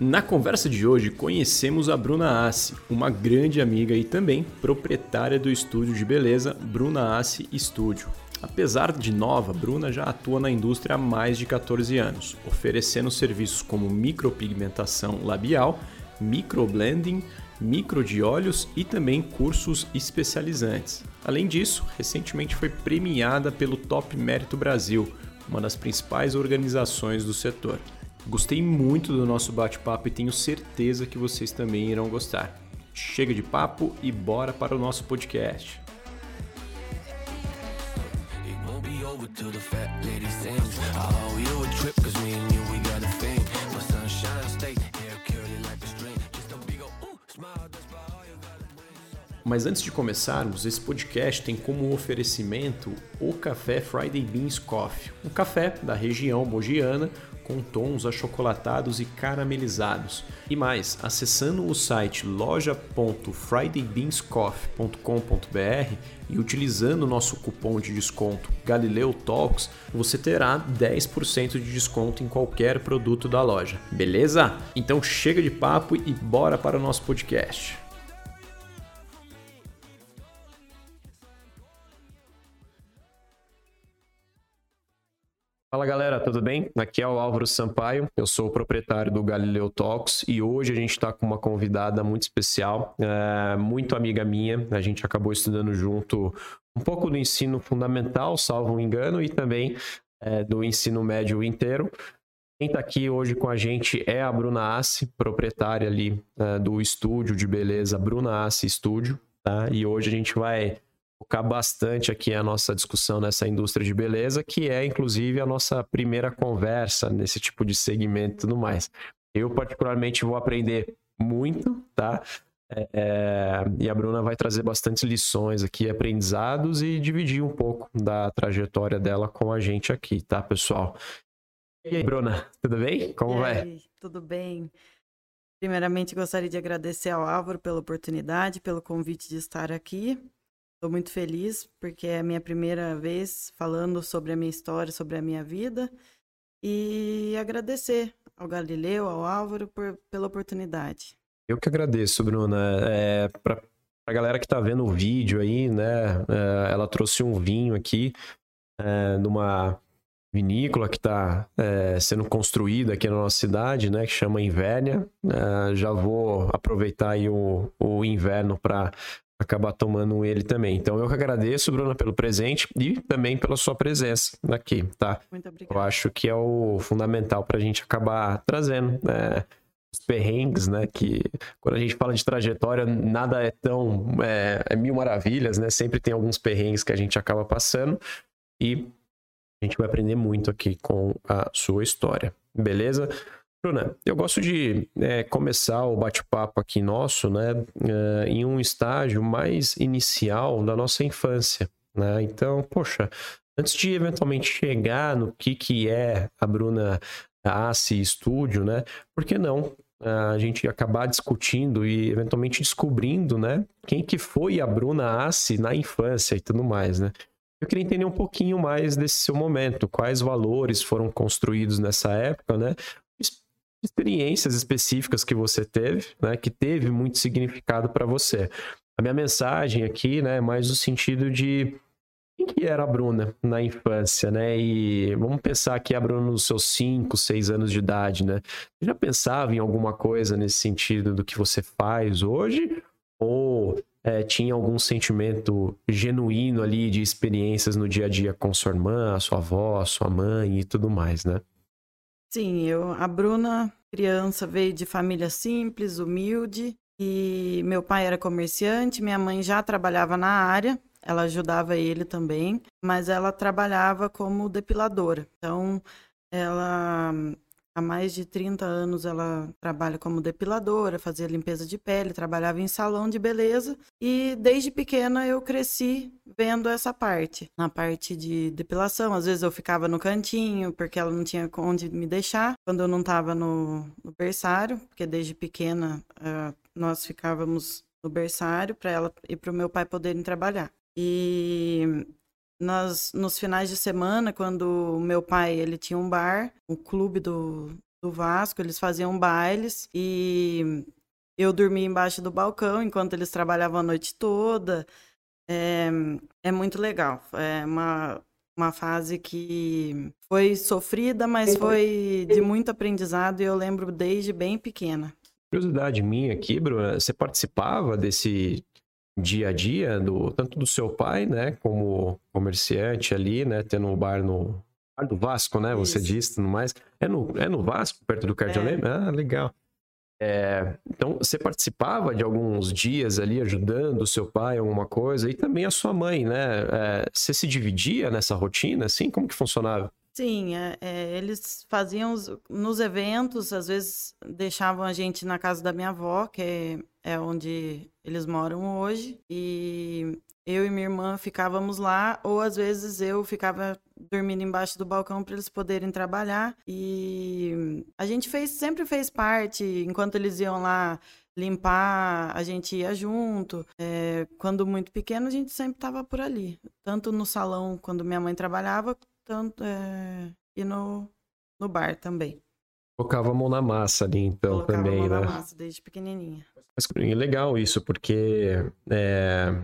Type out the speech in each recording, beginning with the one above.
Na conversa de hoje, conhecemos a Bruna Assi, uma grande amiga e também proprietária do estúdio de beleza Bruna Assi Studio. Apesar de nova, Bruna já atua na indústria há mais de 14 anos, oferecendo serviços como micropigmentação labial, microblending, micro de olhos e também cursos especializantes. Além disso, recentemente foi premiada pelo Top Mérito Brasil, uma das principais organizações do setor. Gostei muito do nosso bate-papo e tenho certeza que vocês também irão gostar. Chega de papo e bora para o nosso podcast. Mas antes de começarmos, esse podcast tem como oferecimento o café Friday Beans Coffee, um café da região mogiana com tons achocolatados e caramelizados. E mais, acessando o site loja.fridaybeanscoffee.com.br e utilizando o nosso cupom de desconto Galileu Talks, você terá 10% de desconto em qualquer produto da loja. Beleza? Então chega de papo e bora para o nosso podcast. Fala galera, tudo bem? Aqui é o Álvaro Sampaio, eu sou o proprietário do Galileu Talks e hoje a gente está com uma convidada muito especial, é, muito amiga minha. A gente acabou estudando junto um pouco do ensino fundamental, salvo um engano, e também é, do ensino médio inteiro. Quem está aqui hoje com a gente é a Bruna Assi, proprietária ali é, do estúdio de beleza Bruna Assi Estúdio. Tá? E hoje a gente vai focar bastante aqui a nossa discussão nessa indústria de beleza, que é inclusive a nossa primeira conversa nesse tipo de segmento e tudo mais. Eu, particularmente, vou aprender muito, tá? É, é, e a Bruna vai trazer bastante lições aqui, aprendizados e dividir um pouco da trajetória dela com a gente aqui, tá, pessoal? E aí, Bruna, tudo bem? Como e vai? Aí, tudo bem. Primeiramente, gostaria de agradecer ao Álvaro pela oportunidade, pelo convite de estar aqui. Estou muito feliz porque é a minha primeira vez falando sobre a minha história, sobre a minha vida. E agradecer ao Galileu, ao Álvaro, por, pela oportunidade. Eu que agradeço, Bruna. É, Para a galera que está vendo o vídeo aí, né? É, ela trouxe um vinho aqui é, numa vinícola que está é, sendo construída aqui na nossa cidade, né? Que chama Invérnia. É, já vou aproveitar o, o inverno para acabar tomando ele também. Então eu que agradeço, Bruna, pelo presente e também pela sua presença aqui, tá? Muito obrigada. Eu acho que é o fundamental para a gente acabar trazendo né, os perrengues, né? Que quando a gente fala de trajetória, nada é tão é, é mil maravilhas, né? Sempre tem alguns perrengues que a gente acaba passando e a gente vai aprender muito aqui com a sua história, beleza? Bruna, eu gosto de é, começar o bate-papo aqui nosso, né, é, em um estágio mais inicial da nossa infância, né? Então, poxa, antes de eventualmente chegar no que que é a Bruna Assi Studio, né? Por que não a gente acabar discutindo e eventualmente descobrindo, né, quem que foi a Bruna Assi na infância e tudo mais, né? Eu queria entender um pouquinho mais desse seu momento, quais valores foram construídos nessa época, né? Experiências específicas que você teve, né, que teve muito significado para você. A minha mensagem aqui, né, é mais no sentido de quem que era a Bruna na infância, né? E vamos pensar que a Bruna nos seus 5, 6 anos de idade, né? Você já pensava em alguma coisa nesse sentido do que você faz hoje? Ou é, tinha algum sentimento genuíno ali de experiências no dia a dia com sua irmã, sua avó, sua mãe e tudo mais, né? Sim, eu, a Bruna, criança, veio de família simples, humilde, e meu pai era comerciante, minha mãe já trabalhava na área, ela ajudava ele também, mas ela trabalhava como depiladora. Então, ela há mais de 30 anos ela trabalha como depiladora, fazia limpeza de pele, trabalhava em salão de beleza e desde pequena eu cresci vendo essa parte, na parte de depilação. Às vezes eu ficava no cantinho porque ela não tinha onde me deixar quando eu não estava no, no, berçário, porque desde pequena uh, nós ficávamos no berçário para ela e para o meu pai poderem trabalhar. E nas, nos finais de semana, quando o meu pai ele tinha um bar, o um clube do, do Vasco, eles faziam bailes e eu dormia embaixo do balcão enquanto eles trabalhavam a noite toda. É, é muito legal. É uma, uma fase que foi sofrida, mas foi de muito aprendizado e eu lembro desde bem pequena. Curiosidade minha aqui, Bruna, você participava desse dia a dia, do, tanto do seu pai, né, como comerciante ali, né, tendo um bar no bar do Vasco, né, você disse, tudo mais. É no, é no Vasco, perto do Cardiolema? É. Ah, legal. É, então, você participava de alguns dias ali ajudando o seu pai em alguma coisa e também a sua mãe, né? É, você se dividia nessa rotina, assim? Como que funcionava? Sim, é, é, eles faziam os, nos eventos, às vezes deixavam a gente na casa da minha avó, que é, é onde eles moram hoje, e eu e minha irmã ficávamos lá, ou às vezes eu ficava dormindo embaixo do balcão para eles poderem trabalhar. E a gente fez, sempre fez parte, enquanto eles iam lá limpar, a gente ia junto. É, quando muito pequeno, a gente sempre estava por ali, tanto no salão quando minha mãe trabalhava, tanto, é, e no, no bar também. Colocava a mão na massa ali, então, Colocava também, a mão né? na massa, desde pequenininha. Mas é legal isso, porque é,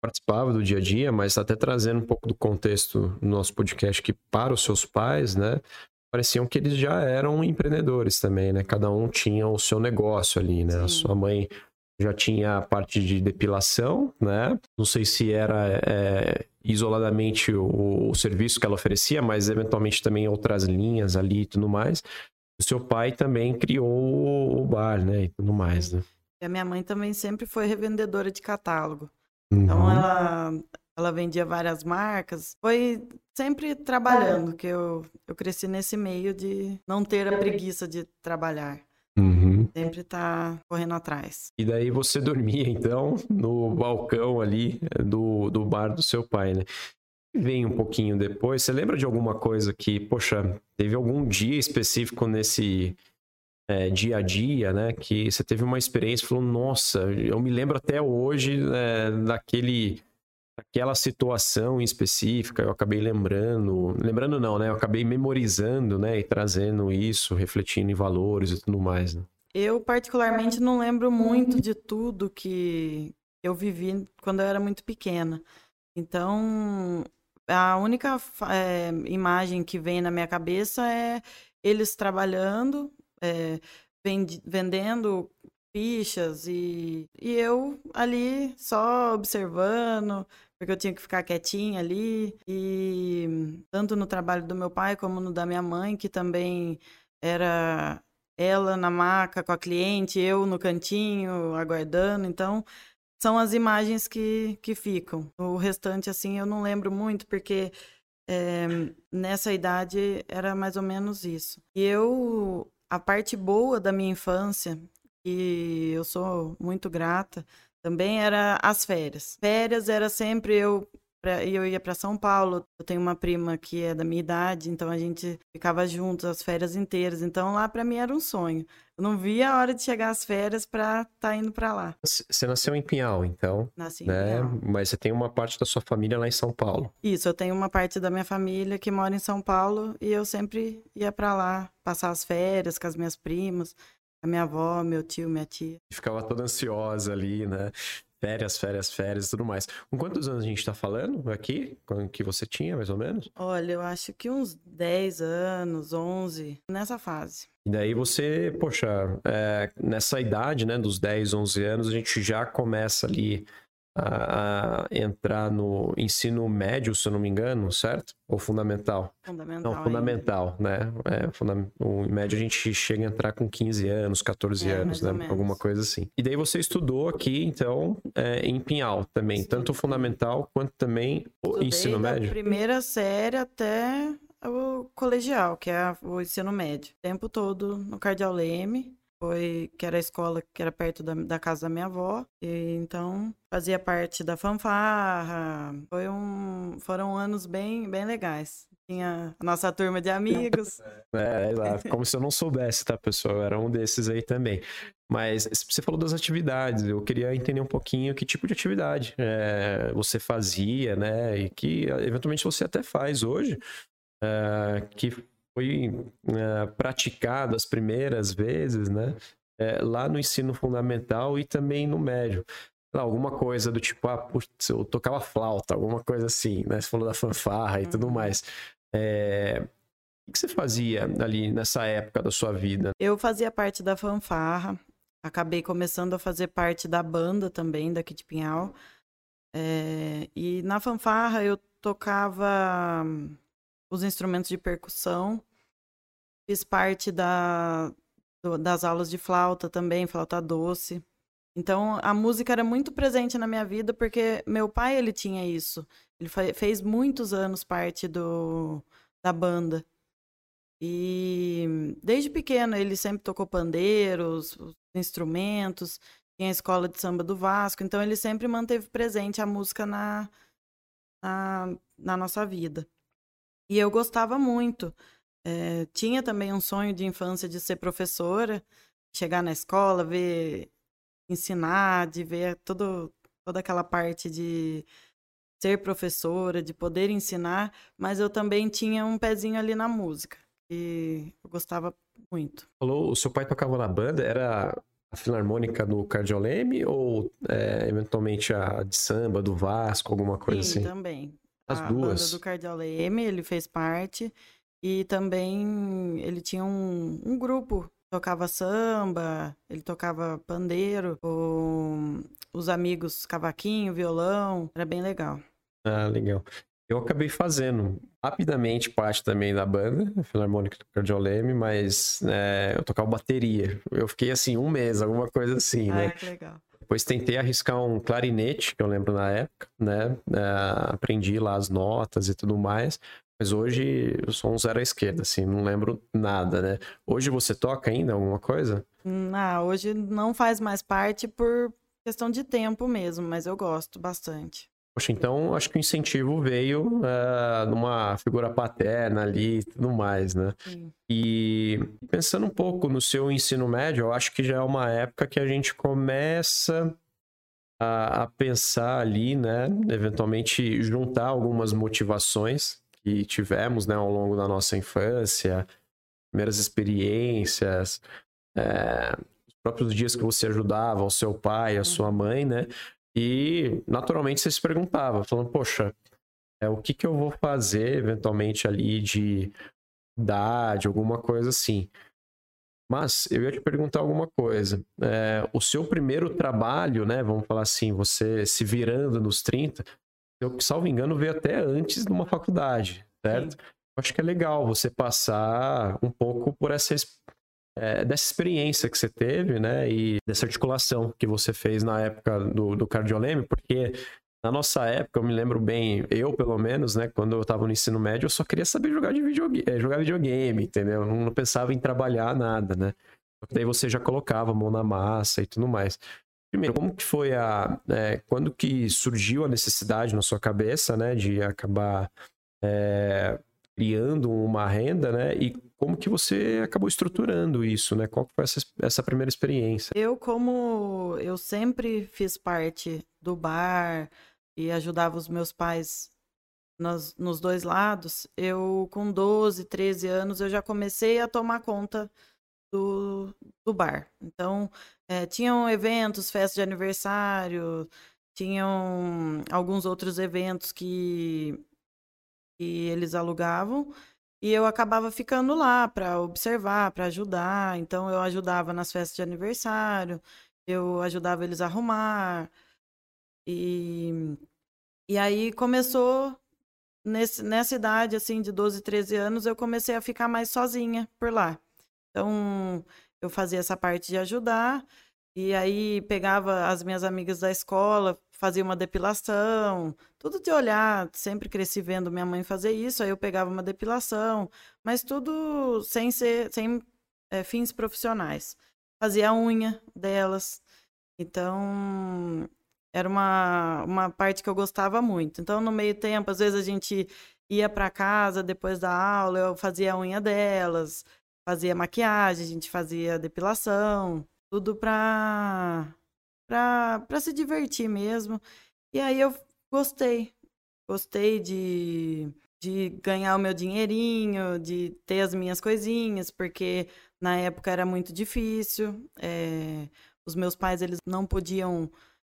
participava do dia a dia, mas até trazendo um pouco do contexto do nosso podcast que para os seus pais, né? Pareciam que eles já eram empreendedores também, né? Cada um tinha o seu negócio ali, né? Sim. A sua mãe já tinha a parte de depilação, né? Não sei se era é, isoladamente o, o, serviço que ela oferecia, mas eventualmente também outras linhas ali e tudo mais. O seu pai também criou o bar, né? E tudo mais, né? E a minha mãe também sempre foi revendedora de catálogo. Então uhum. ela, ela vendia várias marcas. Foi sempre trabalhando, que eu, eu cresci nesse meio de não ter a preguiça de trabalhar. Sempre tá correndo atrás. E daí você dormia, então, no balcão ali do, do bar do seu pai, né? Vem um pouquinho depois, você lembra de alguma coisa que, poxa, teve algum dia específico nesse é, dia a dia, né? Que você teve uma experiência e falou, nossa, eu me lembro até hoje é, daquele aquela situação em específica, eu acabei lembrando, lembrando não, né? Eu acabei memorizando, né? E trazendo isso, refletindo em valores e tudo mais, né? Eu particularmente não lembro muito de tudo que eu vivi quando eu era muito pequena. Então, a única é, imagem que vem na minha cabeça é eles trabalhando, é, vendendo fichas e, e eu ali só observando, porque eu tinha que ficar quietinha ali. E tanto no trabalho do meu pai como no da minha mãe, que também era ela na maca com a cliente, eu no cantinho aguardando. Então, são as imagens que, que ficam. O restante, assim, eu não lembro muito, porque é, nessa idade era mais ou menos isso. E eu, a parte boa da minha infância, e eu sou muito grata, também era as férias. Férias era sempre eu eu ia para São Paulo. Eu tenho uma prima que é da minha idade, então a gente ficava juntos as férias inteiras. Então lá para mim era um sonho. Eu não via a hora de chegar as férias para estar tá indo para lá. Você nasceu em Pinhal, então? Nasci né? em Pinhal. Mas você tem uma parte da sua família lá em São Paulo. Isso, eu tenho uma parte da minha família que mora em São Paulo e eu sempre ia para lá passar as férias com as minhas primas. A minha avó, meu tio, minha tia. Ficava toda ansiosa ali, né? Férias, férias, férias e tudo mais. Com quantos anos a gente tá falando aqui? Quando que você tinha, mais ou menos? Olha, eu acho que uns 10 anos, 11, nessa fase. E daí você, poxa, é, nessa idade, né, dos 10, 11 anos, a gente já começa ali a, entrar no ensino médio, se eu não me engano, certo? Ou fundamental? Fundamental. Não, fundamental, ainda. né? É, funda... o, médio a gente chega a entrar com 15 anos, 14 é, anos, né? Alguma coisa assim. E daí você estudou aqui, então, é, em Pinhal também, Sim. tanto o fundamental quanto também o Estudei ensino médio? primeira série até o colegial, que é o ensino médio. O tempo todo no Cardeal Leme, foi que era a escola que era perto da, da casa da minha avó. E, então fazia parte da fanfarra. Foi um, foram anos bem, bem legais. Tinha a nossa turma de amigos. É, exato. Como se eu não soubesse, tá, pessoal? Era um desses aí também. Mas você falou das atividades, eu queria entender um pouquinho que tipo de atividade é, você fazia, né? E que eventualmente você até faz hoje, é, que foi é, praticado as primeiras vezes, né? É, lá no ensino fundamental e também no médio. alguma coisa do tipo, ah, putz, eu tocava flauta, alguma coisa assim, né? Você falou da fanfarra e tudo uhum. mais. É, o que você fazia ali nessa época da sua vida? Eu fazia parte da fanfarra, acabei começando a fazer parte da banda também daqui de Pinhal. É, e na fanfarra eu tocava os instrumentos de percussão, fiz parte da, do, das aulas de flauta também, flauta doce. Então a música era muito presente na minha vida porque meu pai ele tinha isso. Ele fez muitos anos parte do, da banda. E desde pequeno ele sempre tocou pandeiros, instrumentos, tinha a escola de samba do Vasco, então ele sempre manteve presente a música na, na, na nossa vida. E eu gostava muito. É, tinha também um sonho de infância de ser professora, chegar na escola, ver, ensinar, de ver todo, toda aquela parte de ser professora, de poder ensinar, mas eu também tinha um pezinho ali na música e eu gostava muito. Falou, o seu pai tocava na banda, era a filarmônica do Cardioleme ou é, eventualmente a de samba, do Vasco, alguma coisa Sim, assim? também. As a duas. banda do Cardioleme, ele fez parte e também ele tinha um, um grupo tocava samba, ele tocava pandeiro, os amigos cavaquinho, violão, era bem legal. Ah, legal. Eu acabei fazendo rapidamente parte também da banda, Filarmônica do Cardioleme, mas é, eu tocava bateria. Eu fiquei assim um mês, alguma coisa assim, ah, né? Que legal. Depois tentei arriscar um clarinete, que eu lembro na época, né? É, aprendi lá as notas e tudo mais. Mas hoje eu sou um zero à esquerda, assim, não lembro nada, né? Hoje você toca ainda alguma coisa? Não, hoje não faz mais parte por questão de tempo mesmo, mas eu gosto bastante. Poxa, então acho que o incentivo veio uh, numa figura paterna ali e tudo mais, né? Sim. E pensando um pouco no seu ensino médio, eu acho que já é uma época que a gente começa a, a pensar ali, né? Eventualmente juntar algumas motivações que tivemos, né, ao longo da nossa infância, primeiras experiências, é, os próprios dias que você ajudava o seu pai, a sua mãe, né? E naturalmente você se perguntava, falando, poxa, é, o que, que eu vou fazer eventualmente ali de idade, alguma coisa assim. Mas eu ia te perguntar alguma coisa. É, o seu primeiro trabalho, né? Vamos falar assim, você se virando nos 30, eu, salvo engano, veio até antes de uma faculdade, certo? Sim. Acho que é legal você passar um pouco por essa é, dessa experiência que você teve, né? E dessa articulação que você fez na época do, do cardioleme, porque na nossa época, eu me lembro bem, eu pelo menos, né? Quando eu tava no ensino médio, eu só queria saber jogar, de videogame, é, jogar videogame, entendeu? Não, não pensava em trabalhar nada, né? Daí você já colocava a mão na massa e tudo mais. Primeiro, como que foi a... É, quando que surgiu a necessidade na sua cabeça, né? De acabar é, criando uma renda, né? E como que você acabou estruturando isso, né? Qual foi essa, essa primeira experiência? Eu, como eu sempre fiz parte do bar e ajudava os meus pais nos, nos dois lados, eu com 12, 13 anos, eu já comecei a tomar conta do, do bar. Então, é, tinham eventos, festas de aniversário, tinham alguns outros eventos que que eles alugavam e eu acabava ficando lá para observar, para ajudar. Então eu ajudava nas festas de aniversário, eu ajudava eles a arrumar. E, e aí começou nesse, nessa idade assim de 12, 13 anos, eu comecei a ficar mais sozinha por lá. Então eu fazia essa parte de ajudar e aí pegava as minhas amigas da escola, fazia uma depilação, tudo de olhar, sempre cresci vendo minha mãe fazer isso, aí eu pegava uma depilação, mas tudo sem ser, sem é, fins profissionais. Fazia a unha delas, então era uma, uma parte que eu gostava muito. Então, no meio tempo, às vezes a gente ia para casa depois da aula, eu fazia a unha delas, fazia maquiagem, a gente fazia depilação, tudo para para se divertir mesmo. E aí eu gostei. Gostei de, de ganhar o meu dinheirinho, de ter as minhas coisinhas, porque na época era muito difícil. É, os meus pais eles não podiam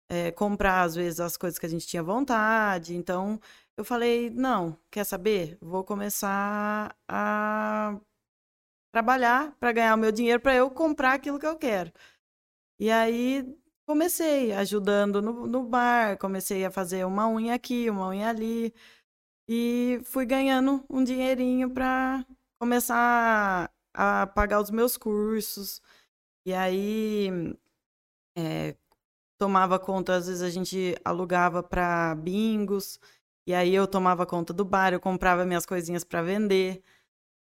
é, comprar, às vezes, as coisas que a gente tinha vontade. Então, eu falei: não, quer saber? Vou começar a trabalhar para ganhar o meu dinheiro para eu comprar aquilo que eu quero. E aí comecei ajudando no, no bar, comecei a fazer uma unha aqui, uma unha ali. E fui ganhando um dinheirinho para começar a pagar os meus cursos. E aí é, tomava conta, às vezes a gente alugava para bingos, e aí eu tomava conta do bar, eu comprava minhas coisinhas para vender.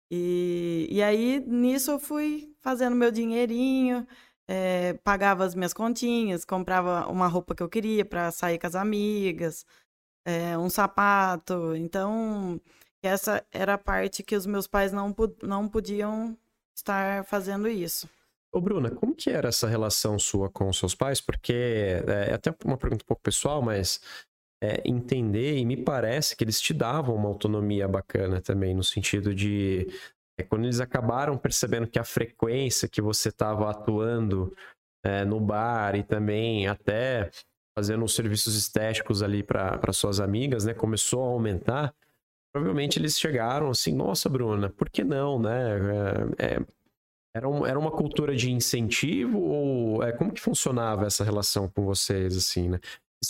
E, e aí nisso eu fui fazendo meu dinheirinho, é, pagava as minhas continhas, comprava uma roupa que eu queria para sair com as amigas, é, um sapato. Então, essa era a parte que os meus pais não, não podiam estar fazendo isso. Ô, Bruna, como que era essa relação sua com os seus pais? Porque é, é até uma pergunta um pouco pessoal, mas é, entender, e me parece que eles te davam uma autonomia bacana também, no sentido de é, quando eles acabaram percebendo que a frequência que você estava atuando é, no bar e também até fazendo os serviços estéticos ali para suas amigas, né, começou a aumentar, provavelmente eles chegaram assim, nossa, Bruna, por que não, né? É, é era, um, era uma cultura de incentivo ou é, como que funcionava essa relação com vocês, assim, né?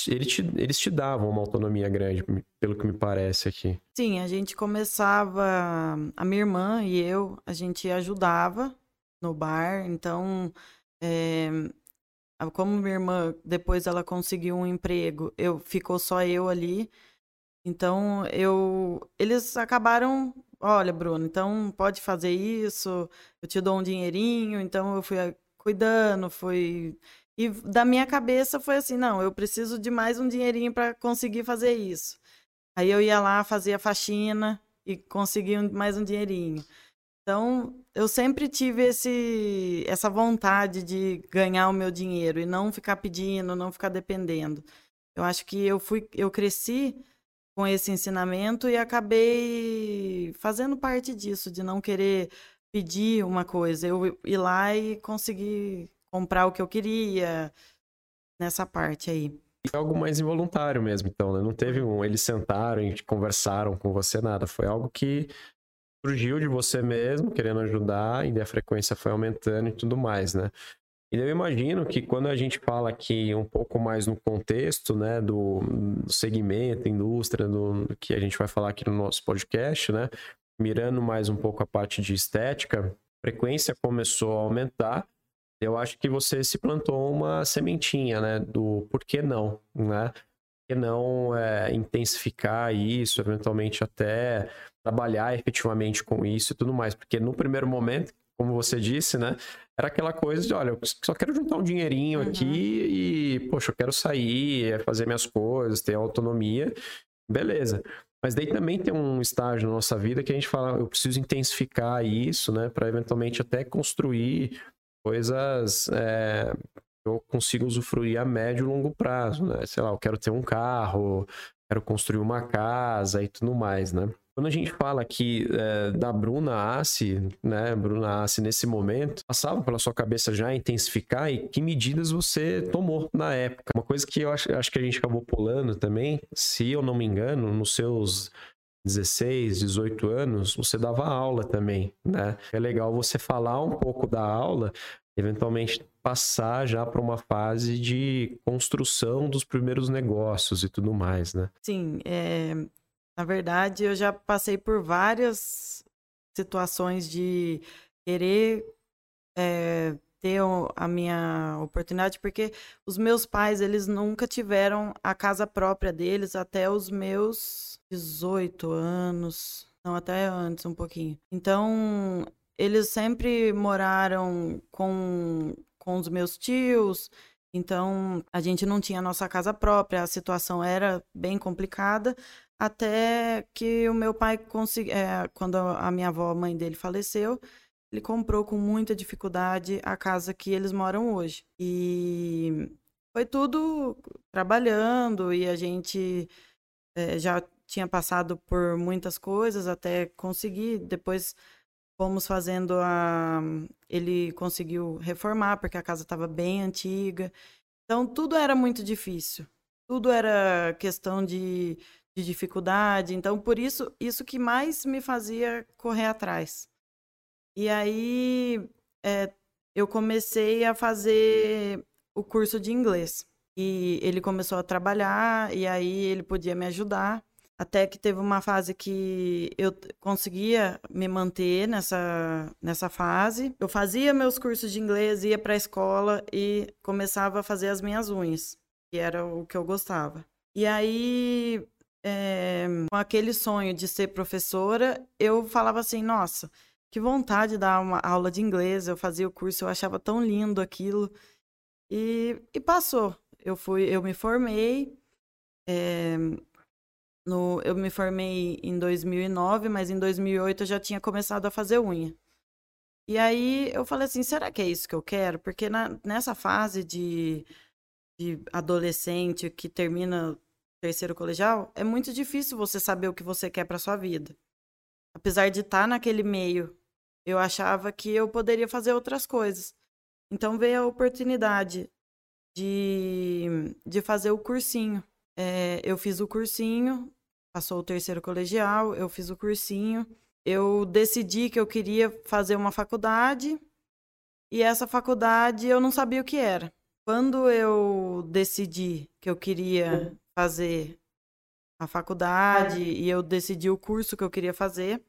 Eles te, eles te davam uma autonomia grande, pelo que me parece aqui. Sim, a gente começava, a minha irmã e eu, a gente ajudava no bar, então, é, como minha irmã, depois ela conseguiu um emprego, eu ficou só eu ali, então eu, eles acabaram olha, Bruno, então pode fazer isso, eu te dou um dinheirinho, então eu fui cuidando, fui e da minha cabeça foi assim, não, eu preciso de mais um dinheirinho para conseguir fazer isso. Aí eu ia lá, fazia faxina e conseguia mais um dinheirinho. Então, eu sempre tive esse, essa vontade de ganhar o meu dinheiro e não ficar pedindo, não ficar dependendo. Eu acho que eu fui, eu cresci com esse ensinamento e acabei fazendo parte disso, de não querer pedir uma coisa, eu ir lá e conseguir comprar o que eu queria nessa parte aí. Foi algo mais involuntário mesmo, então, né? Não teve um. Eles sentaram e conversaram com você, nada. Foi algo que surgiu de você mesmo, querendo ajudar, e a frequência foi aumentando e tudo mais, né? E eu imagino que quando a gente fala aqui um pouco mais no contexto, né, do, segmento, indústria, do que a gente vai falar aqui no nosso podcast, né, mirando mais um pouco a parte de estética, a frequência começou a aumentar. Eu acho que você se plantou uma sementinha, né, do por que não, né? Por que não é, intensificar isso, eventualmente até trabalhar efetivamente com isso e tudo mais? Porque no primeiro momento, como você disse, né? Era aquela coisa de, olha, eu só quero juntar um dinheirinho uhum. aqui e, poxa, eu quero sair, fazer minhas coisas, ter autonomia. Beleza. Mas daí também tem um estágio na nossa vida que a gente fala, eu preciso intensificar isso, né? Para eventualmente até construir coisas é, eu consiga usufruir a médio e longo prazo, né? Sei lá, eu quero ter um carro, quero construir uma casa e tudo mais, né? Quando a gente fala aqui é, da Bruna Assi, né, Bruna Assi nesse momento, passava pela sua cabeça já intensificar e que medidas você tomou na época? Uma coisa que eu acho, acho que a gente acabou pulando também, se eu não me engano, nos seus 16, 18 anos, você dava aula também, né? É legal você falar um pouco da aula, eventualmente passar já para uma fase de construção dos primeiros negócios e tudo mais, né? Sim, é, na verdade, eu já passei por várias situações de querer é, ter a minha oportunidade, porque os meus pais, eles nunca tiveram a casa própria deles até os meus 18 anos, não, até antes um pouquinho. Então, eles sempre moraram com, com os meus tios, então a gente não tinha nossa casa própria, a situação era bem complicada, até que o meu pai conseguiu, é, quando a minha avó, a mãe dele, faleceu, ele comprou com muita dificuldade a casa que eles moram hoje. E foi tudo trabalhando e a gente é, já tinha passado por muitas coisas até conseguir. Depois fomos fazendo a. Ele conseguiu reformar porque a casa estava bem antiga. Então tudo era muito difícil. Tudo era questão de, de dificuldade. Então por isso isso que mais me fazia correr atrás. E aí é, eu comecei a fazer o curso de inglês. E ele começou a trabalhar, e aí ele podia me ajudar. Até que teve uma fase que eu conseguia me manter nessa, nessa fase. Eu fazia meus cursos de inglês, ia para a escola e começava a fazer as minhas unhas, que era o que eu gostava. E aí, é, com aquele sonho de ser professora, eu falava assim: nossa, que vontade de dar uma aula de inglês. Eu fazia o curso, eu achava tão lindo aquilo. E, e passou. Eu fui, eu me formei. É, no, eu me formei em 2009, mas em 2008 eu já tinha começado a fazer unha. E aí eu falei assim, será que é isso que eu quero? Porque na, nessa fase de, de adolescente que termina terceiro colegial, é muito difícil você saber o que você quer para sua vida. Apesar de estar tá naquele meio eu achava que eu poderia fazer outras coisas. Então veio a oportunidade de, de fazer o cursinho. É, eu fiz o cursinho, passou o terceiro colegial, eu fiz o cursinho. Eu decidi que eu queria fazer uma faculdade e essa faculdade eu não sabia o que era. Quando eu decidi que eu queria fazer a faculdade e eu decidi o curso que eu queria fazer,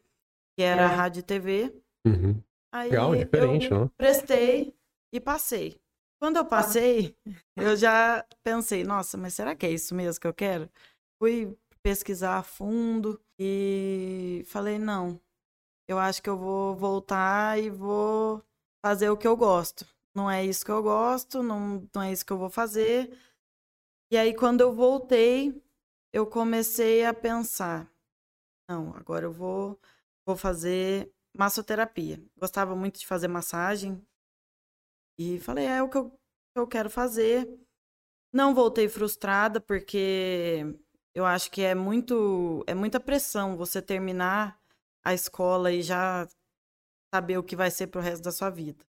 que era é. rádio e TV, Uhum. Aí Legal, diferente, eu não? prestei e passei. Quando eu passei, eu já pensei, nossa, mas será que é isso mesmo que eu quero? Fui pesquisar a fundo e falei, não, eu acho que eu vou voltar e vou fazer o que eu gosto. Não é isso que eu gosto, não, não é isso que eu vou fazer. E aí, quando eu voltei, eu comecei a pensar, não, agora eu vou, vou fazer massoterapia. Gostava muito de fazer massagem. E falei, é o que eu, que eu quero fazer. Não voltei frustrada, porque eu acho que é muito é muita pressão você terminar a escola e já saber o que vai ser pro resto da sua vida.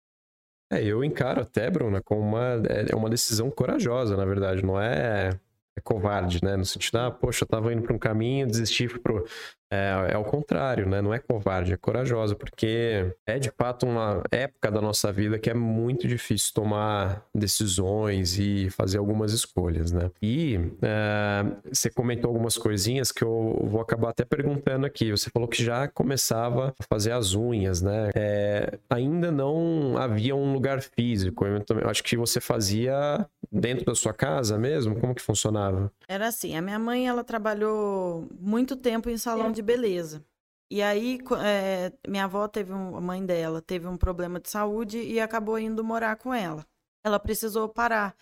É, eu encaro até, Bruna, como uma, é, é uma decisão corajosa, na verdade. Não é é covarde, né? No sentido, ah, poxa, eu tava indo para um caminho, desisti, pro... É, é o contrário, né? Não é covarde, é corajosa, porque é de fato uma época da nossa vida que é muito difícil tomar decisões e fazer algumas escolhas, né? E é, você comentou algumas coisinhas que eu vou acabar até perguntando aqui. Você falou que já começava a fazer as unhas, né? É, ainda não havia um lugar físico. Eu, eu acho que você fazia dentro da sua casa mesmo? Como que funcionava? Era assim, a minha mãe, ela trabalhou muito tempo em salão de beleza. E aí, é, minha avó teve um, a mãe dela teve um problema de saúde e acabou indo morar com ela. Ela precisou parar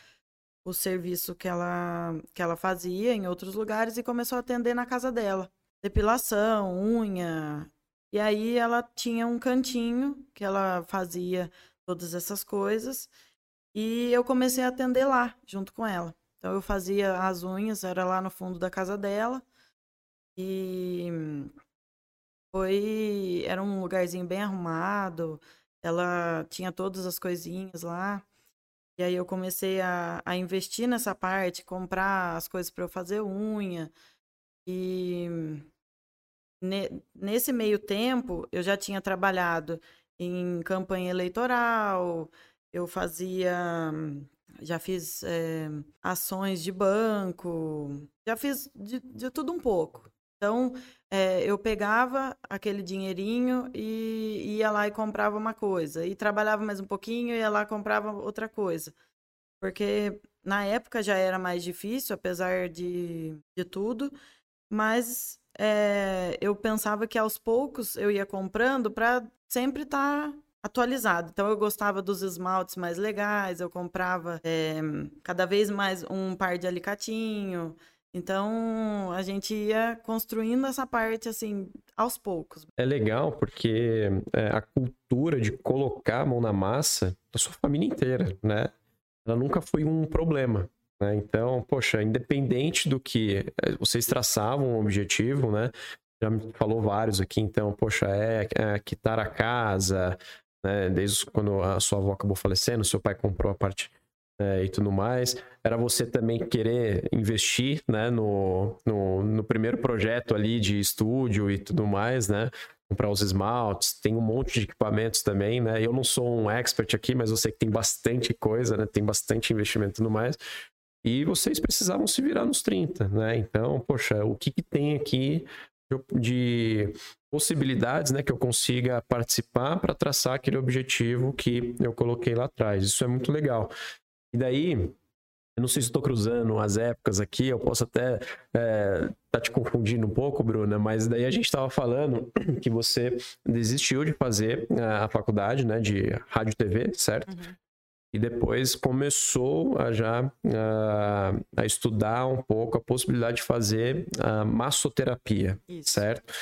o serviço que ela, que ela fazia em outros lugares e começou a atender na casa dela. Depilação, unha. E aí ela tinha um cantinho que ela fazia todas essas coisas. E eu comecei a atender lá, junto com ela. Então eu fazia as unhas, era lá no fundo da casa dela. E foi. Era um lugarzinho bem arrumado. Ela tinha todas as coisinhas lá. E aí eu comecei a, a investir nessa parte, comprar as coisas para eu fazer unha. E ne, nesse meio tempo eu já tinha trabalhado em campanha eleitoral, eu fazia. Já fiz é, ações de banco, já fiz de, de tudo um pouco. Então, é, eu pegava aquele dinheirinho e ia lá e comprava uma coisa. E trabalhava mais um pouquinho, ia lá e comprava outra coisa. Porque na época já era mais difícil, apesar de, de tudo. Mas é, eu pensava que aos poucos eu ia comprando para sempre estar tá atualizado. Então eu gostava dos esmaltes mais legais, eu comprava é, cada vez mais um par de alicatinho. Então a gente ia construindo essa parte assim aos poucos. É legal porque é, a cultura de colocar a mão na massa da sua família inteira, né? Ela nunca foi um problema. Né? Então, poxa, independente do que é, vocês traçavam um objetivo, né? Já me falou vários aqui, então, poxa, é, é quitar a casa, né? Desde quando a sua avó acabou falecendo, seu pai comprou a parte é, e tudo mais. Era você também querer investir, né, no, no, no, primeiro projeto ali de estúdio e tudo mais, né? Comprar os esmaltes, tem um monte de equipamentos também, né? Eu não sou um expert aqui, mas eu sei que tem bastante coisa, né? Tem bastante investimento e tudo mais. E vocês precisavam se virar nos 30, né? Então, poxa, o que, que tem aqui de possibilidades, né, que eu consiga participar para traçar aquele objetivo que eu coloquei lá atrás. Isso é muito legal. E daí, eu não sei se estou cruzando as épocas aqui, eu posso até é, tá te confundindo um pouco, Bruna, mas daí a gente estava falando que você desistiu de fazer a faculdade, né, de rádio e TV, certo? Uhum. E depois começou a já a, a, estudar um pouco a possibilidade de fazer a massoterapia, isso. certo?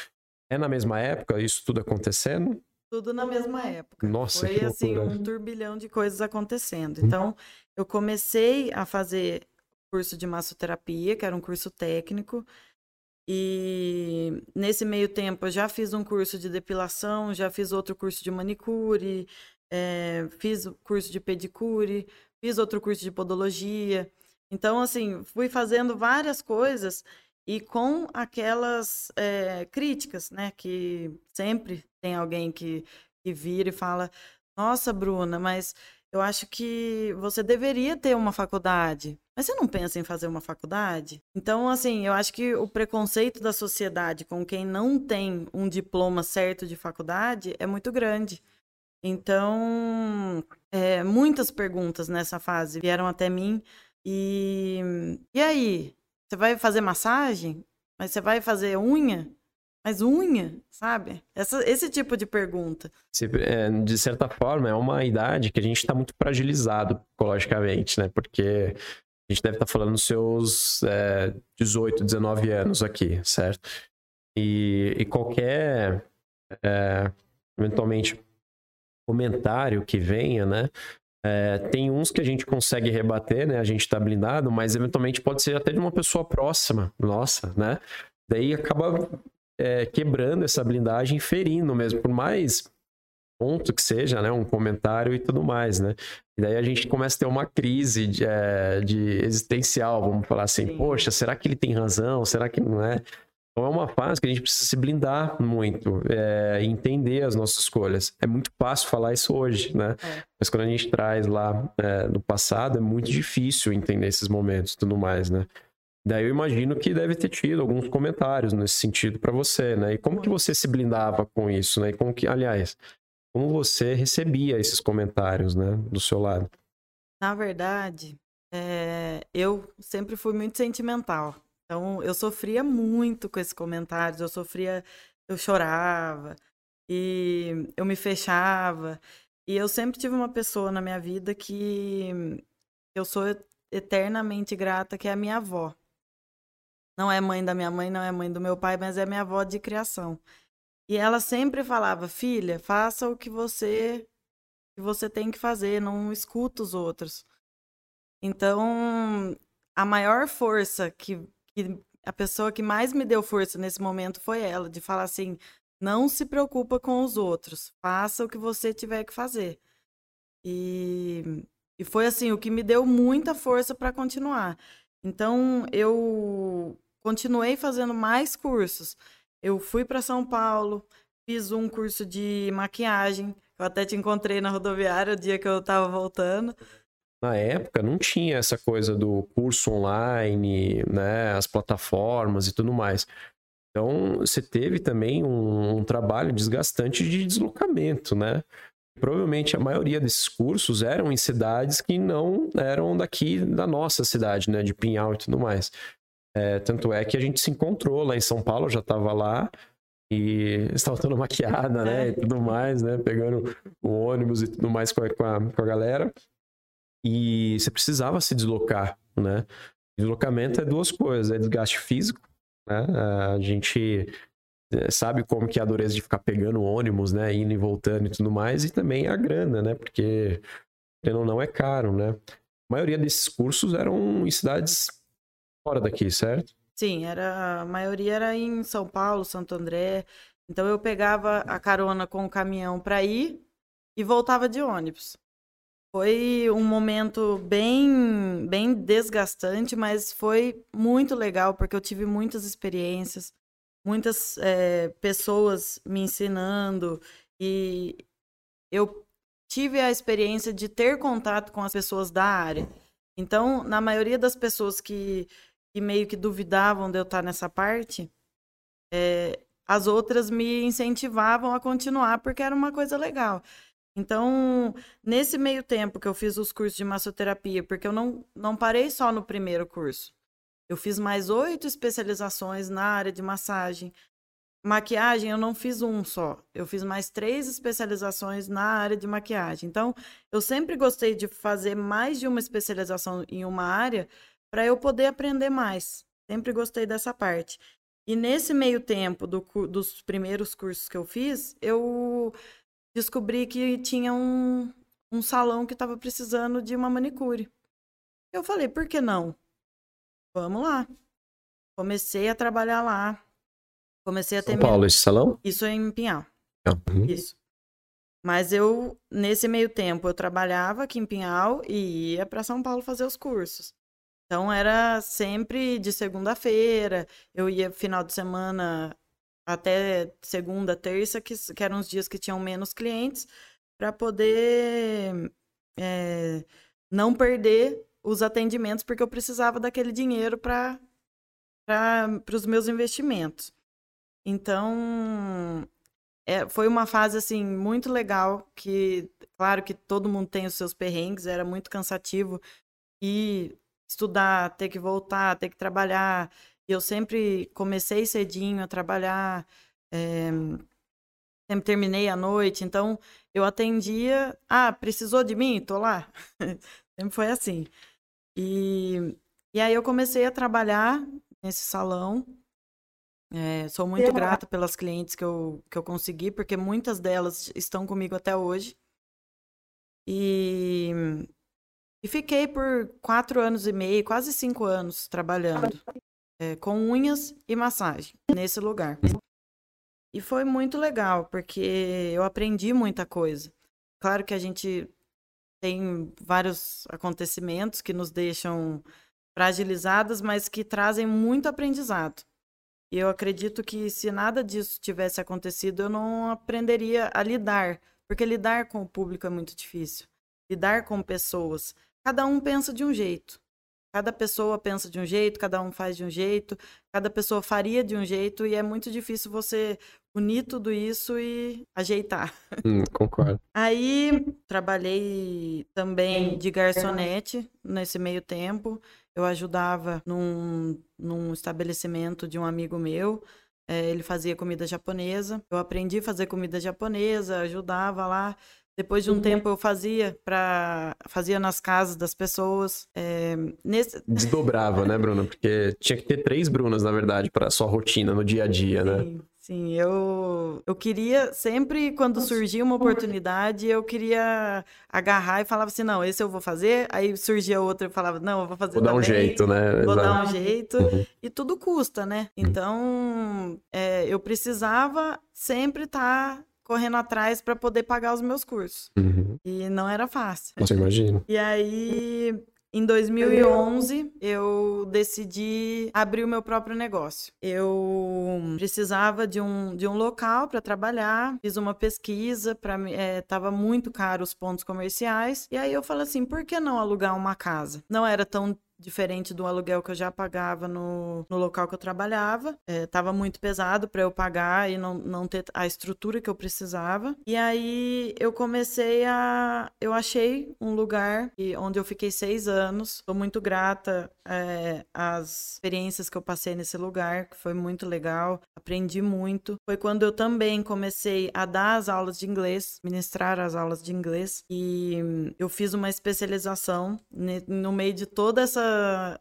É na mesma época isso tudo acontecendo? Tudo na mesma época. Nossa, Foi que assim um turbilhão de coisas acontecendo. Então, eu comecei a fazer curso de massoterapia, que era um curso técnico. E nesse meio tempo eu já fiz um curso de depilação, já fiz outro curso de manicure, é, fiz curso de pedicure, fiz outro curso de podologia. Então, assim, fui fazendo várias coisas e com aquelas é, críticas, né? Que sempre tem alguém que, que vira e fala: Nossa, Bruna, mas eu acho que você deveria ter uma faculdade. Mas você não pensa em fazer uma faculdade? Então, assim, eu acho que o preconceito da sociedade com quem não tem um diploma certo de faculdade é muito grande. Então, é, muitas perguntas nessa fase vieram até mim. E, e aí? Você vai fazer massagem? Mas você vai fazer unha? Mas unha, sabe? Essa, esse tipo de pergunta. É, de certa forma, é uma idade que a gente está muito fragilizado psicologicamente, né? Porque a gente deve estar tá falando dos seus é, 18, 19 anos aqui, certo? E, e qualquer, é, eventualmente, comentário que venha, né? É, tem uns que a gente consegue rebater, né? A gente tá blindado, mas eventualmente pode ser até de uma pessoa próxima, nossa, né? Daí acaba é, quebrando essa blindagem, ferindo mesmo, por mais ponto que seja, né? Um comentário e tudo mais, né? E daí a gente começa a ter uma crise de, é, de existencial, vamos falar assim, Sim. poxa, será que ele tem razão? Será que não é? Então é uma fase que a gente precisa se blindar muito, é, entender as nossas escolhas. É muito fácil falar isso hoje, né? É. Mas quando a gente traz lá é, no passado, é muito difícil entender esses momentos e tudo mais, né? Daí eu imagino que deve ter tido alguns comentários nesse sentido para você, né? E como que você se blindava com isso, né? E como que, aliás, como você recebia esses comentários, né, do seu lado? Na verdade, é, eu sempre fui muito sentimental. Então, eu sofria muito com esses comentários, eu sofria, eu chorava e eu me fechava. E eu sempre tive uma pessoa na minha vida que eu sou eternamente grata, que é a minha avó. Não é mãe da minha mãe, não é mãe do meu pai, mas é minha avó de criação. E ela sempre falava: "Filha, faça o que você que você tem que fazer, não escuta os outros". Então, a maior força que que a pessoa que mais me deu força nesse momento foi ela, de falar assim: não se preocupa com os outros, faça o que você tiver que fazer. E, e foi assim, o que me deu muita força para continuar. Então, eu continuei fazendo mais cursos. Eu fui para São Paulo, fiz um curso de maquiagem. Eu até te encontrei na rodoviária o dia que eu estava voltando na época não tinha essa coisa do curso online, né, as plataformas e tudo mais. Então, você teve também um, um trabalho desgastante de deslocamento, né? Provavelmente a maioria desses cursos eram em cidades que não eram daqui da nossa cidade, né? De Pinhal e tudo mais. É, tanto é que a gente se encontrou lá em São Paulo, eu já estava lá, e estava toda maquiada, né? E tudo mais, né? Pegando o ônibus e tudo mais com a, com a, com a galera. E você precisava se deslocar, né? Deslocamento é duas coisas, é desgaste físico, né? A gente é, sabe como que é a dureza de ficar pegando ônibus, né? Indo e voltando e tudo mais, e também a grana, né? Porque, não, não é caro, né? A maioria desses cursos eram em cidades fora daqui, certo? Sim, era, a maioria era em São Paulo, Santo André. Então eu pegava a carona com o caminhão para ir e voltava de ônibus. Foi um momento bem, bem desgastante, mas foi muito legal porque eu tive muitas experiências, muitas é, pessoas me ensinando e eu tive a experiência de ter contato com as pessoas da área. Então, na maioria das pessoas que, que meio que duvidavam de eu estar nessa parte, é, as outras me incentivavam a continuar porque era uma coisa legal. Então, nesse meio tempo que eu fiz os cursos de massoterapia, porque eu não, não parei só no primeiro curso. Eu fiz mais oito especializações na área de massagem. Maquiagem, eu não fiz um só. Eu fiz mais três especializações na área de maquiagem. Então, eu sempre gostei de fazer mais de uma especialização em uma área para eu poder aprender mais. Sempre gostei dessa parte. E nesse meio tempo do, dos primeiros cursos que eu fiz, eu descobri que tinha um, um salão que estava precisando de uma manicure. Eu falei, por que não? Vamos lá. Comecei a trabalhar lá. Comecei a ter. São Paulo, esse salão? Isso é em Pinhal. Uhum. Isso. Mas eu, nesse meio tempo, eu trabalhava aqui em Pinhal e ia para São Paulo fazer os cursos. Então era sempre de segunda-feira, eu ia final de semana até segunda, terça, que, que eram os dias que tinham menos clientes, para poder é, não perder os atendimentos, porque eu precisava daquele dinheiro para os meus investimentos. Então, é, foi uma fase assim muito legal que claro que todo mundo tem os seus perrengues era muito cansativo e estudar ter que voltar ter que trabalhar eu sempre comecei cedinho a trabalhar, é, sempre terminei à noite, então eu atendia, ah, precisou de mim? Tô lá. sempre foi assim. E, e aí eu comecei a trabalhar nesse salão. É, sou muito grata pelas clientes que eu, que eu consegui, porque muitas delas estão comigo até hoje. E, e fiquei por quatro anos e meio, quase cinco anos trabalhando é, com unhas e massagem nesse lugar. E foi muito legal, porque eu aprendi muita coisa. Claro que a gente tem vários acontecimentos que nos deixam fragilizadas, mas que trazem muito aprendizado. E eu acredito que se nada disso tivesse acontecido, eu não aprenderia a lidar, porque lidar com o público é muito difícil. Lidar com pessoas, cada um pensa de um jeito. Cada pessoa pensa de um jeito, cada um faz de um jeito, cada pessoa faria de um jeito, e é muito difícil você unir tudo isso e ajeitar. Hum, concordo. Aí trabalhei também de garçonete nesse meio tempo. Eu ajudava num, num estabelecimento de um amigo meu. É, ele fazia comida japonesa. Eu aprendi a fazer comida japonesa, ajudava lá. Depois de um uhum. tempo eu fazia para fazia nas casas das pessoas. É, nesse... Desdobrava, né, Bruna? Porque tinha que ter três Brunas, na verdade, para sua rotina no dia a dia, né? sim? Sim, eu, eu queria sempre, quando surgia uma oportunidade, eu queria agarrar e falava assim, não, esse eu vou fazer. Aí surgia outra e falava, não, eu vou fazer Vou também. dar um jeito, né? Vou Exato. dar um jeito. Uhum. E tudo custa, né? Uhum. Então, é, eu precisava sempre estar tá correndo atrás para poder pagar os meus cursos. Uhum. E não era fácil. Você imagina. E aí, em 2011, eu decidi abrir o meu próprio negócio. Eu precisava de um, de um local para trabalhar, fiz uma pesquisa, para é, tava muito caro os pontos comerciais. E aí eu falei assim, por que não alugar uma casa? Não era tão diferente do aluguel que eu já pagava no, no local que eu trabalhava. Estava é, muito pesado para eu pagar e não, não ter a estrutura que eu precisava. E aí eu comecei a. Eu achei um lugar onde eu fiquei seis anos. Estou muito grata é, às experiências que eu passei nesse lugar, que foi muito legal. Aprendi muito. Foi quando eu também comecei a dar as aulas de inglês, ministrar as aulas de inglês. E eu fiz uma especialização no meio de toda essa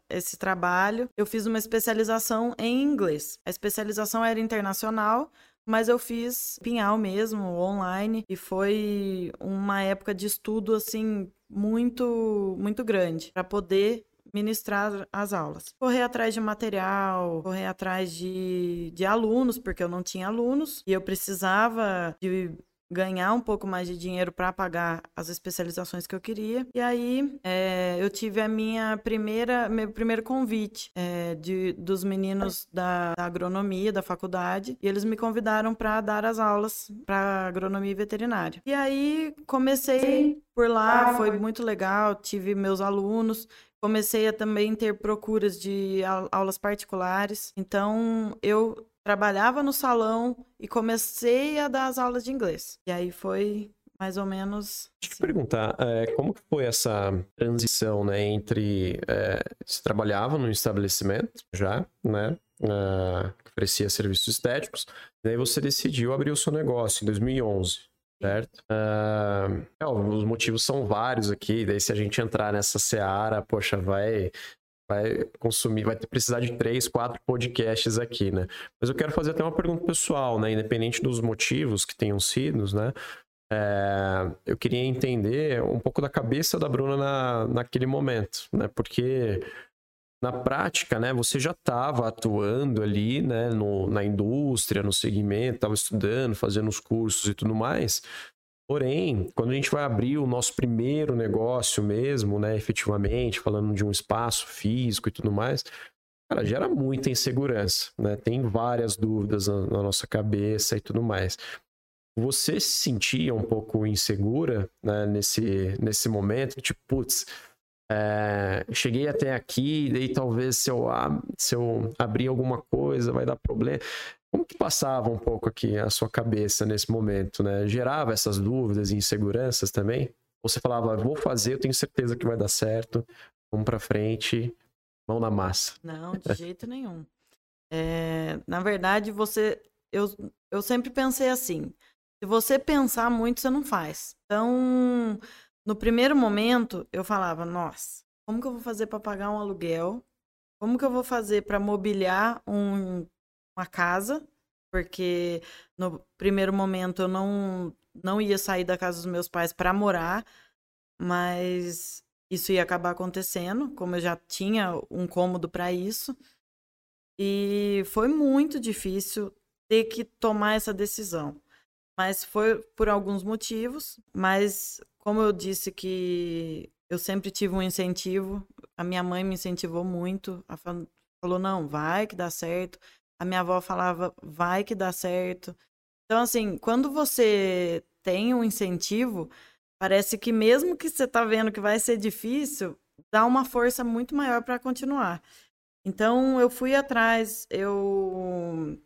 esse trabalho, eu fiz uma especialização em inglês. A especialização era internacional, mas eu fiz pinhal mesmo, online, e foi uma época de estudo assim muito muito grande para poder ministrar as aulas. Correr atrás de material, correr atrás de, de alunos, porque eu não tinha alunos e eu precisava de ganhar um pouco mais de dinheiro para pagar as especializações que eu queria. E aí é, eu tive a minha primeira, meu primeiro convite é, de, dos meninos da, da, agronomia da faculdade e eles me convidaram para dar as aulas para agronomia e veterinária. E aí comecei por lá, foi muito legal, tive meus alunos. Comecei a também ter procuras de aulas particulares. Então, eu trabalhava no salão e comecei a dar as aulas de inglês. E aí foi mais ou menos. Deixa eu te perguntar, é, como que foi essa transição, né, entre é, você trabalhava no estabelecimento já, né, uh, que oferecia serviços estéticos, daí você decidiu abrir o seu negócio em 2011, certo? Uh, é, os motivos são vários aqui, daí se a gente entrar nessa seara, poxa, vai vai consumir, vai precisar de três, quatro podcasts aqui, né? Mas eu quero fazer até uma pergunta pessoal, né? Independente dos motivos que tenham sido, né? É, eu queria entender um pouco da cabeça da Bruna na, naquele momento, né? Porque na prática, né, você já estava atuando ali, né, no, na indústria, no segmento, estava estudando, fazendo os cursos e tudo mais. Porém, quando a gente vai abrir o nosso primeiro negócio mesmo, né, efetivamente, falando de um espaço físico e tudo mais, cara, gera muita insegurança, né? Tem várias dúvidas na, na nossa cabeça e tudo mais. Você se sentia um pouco insegura né, nesse, nesse momento? Tipo, putz, é, cheguei até aqui, daí talvez se eu, se eu abrir alguma coisa vai dar problema. Como que passava um pouco aqui a sua cabeça nesse momento, né? Gerava essas dúvidas e inseguranças também? Ou você falava, vou fazer, eu tenho certeza que vai dar certo, vamos para frente, mão na massa? Não, de jeito nenhum. É, na verdade, você, eu, eu sempre pensei assim, se você pensar muito, você não faz. Então, no primeiro momento, eu falava, nossa, como que eu vou fazer para pagar um aluguel? Como que eu vou fazer para mobiliar um uma casa, porque no primeiro momento eu não, não ia sair da casa dos meus pais para morar, mas isso ia acabar acontecendo, como eu já tinha um cômodo para isso. E foi muito difícil ter que tomar essa decisão. Mas foi por alguns motivos, mas como eu disse que eu sempre tive um incentivo, a minha mãe me incentivou muito, falou não, vai que dá certo a minha avó falava, vai que dá certo. Então, assim, quando você tem um incentivo, parece que mesmo que você tá vendo que vai ser difícil, dá uma força muito maior para continuar. Então, eu fui atrás, eu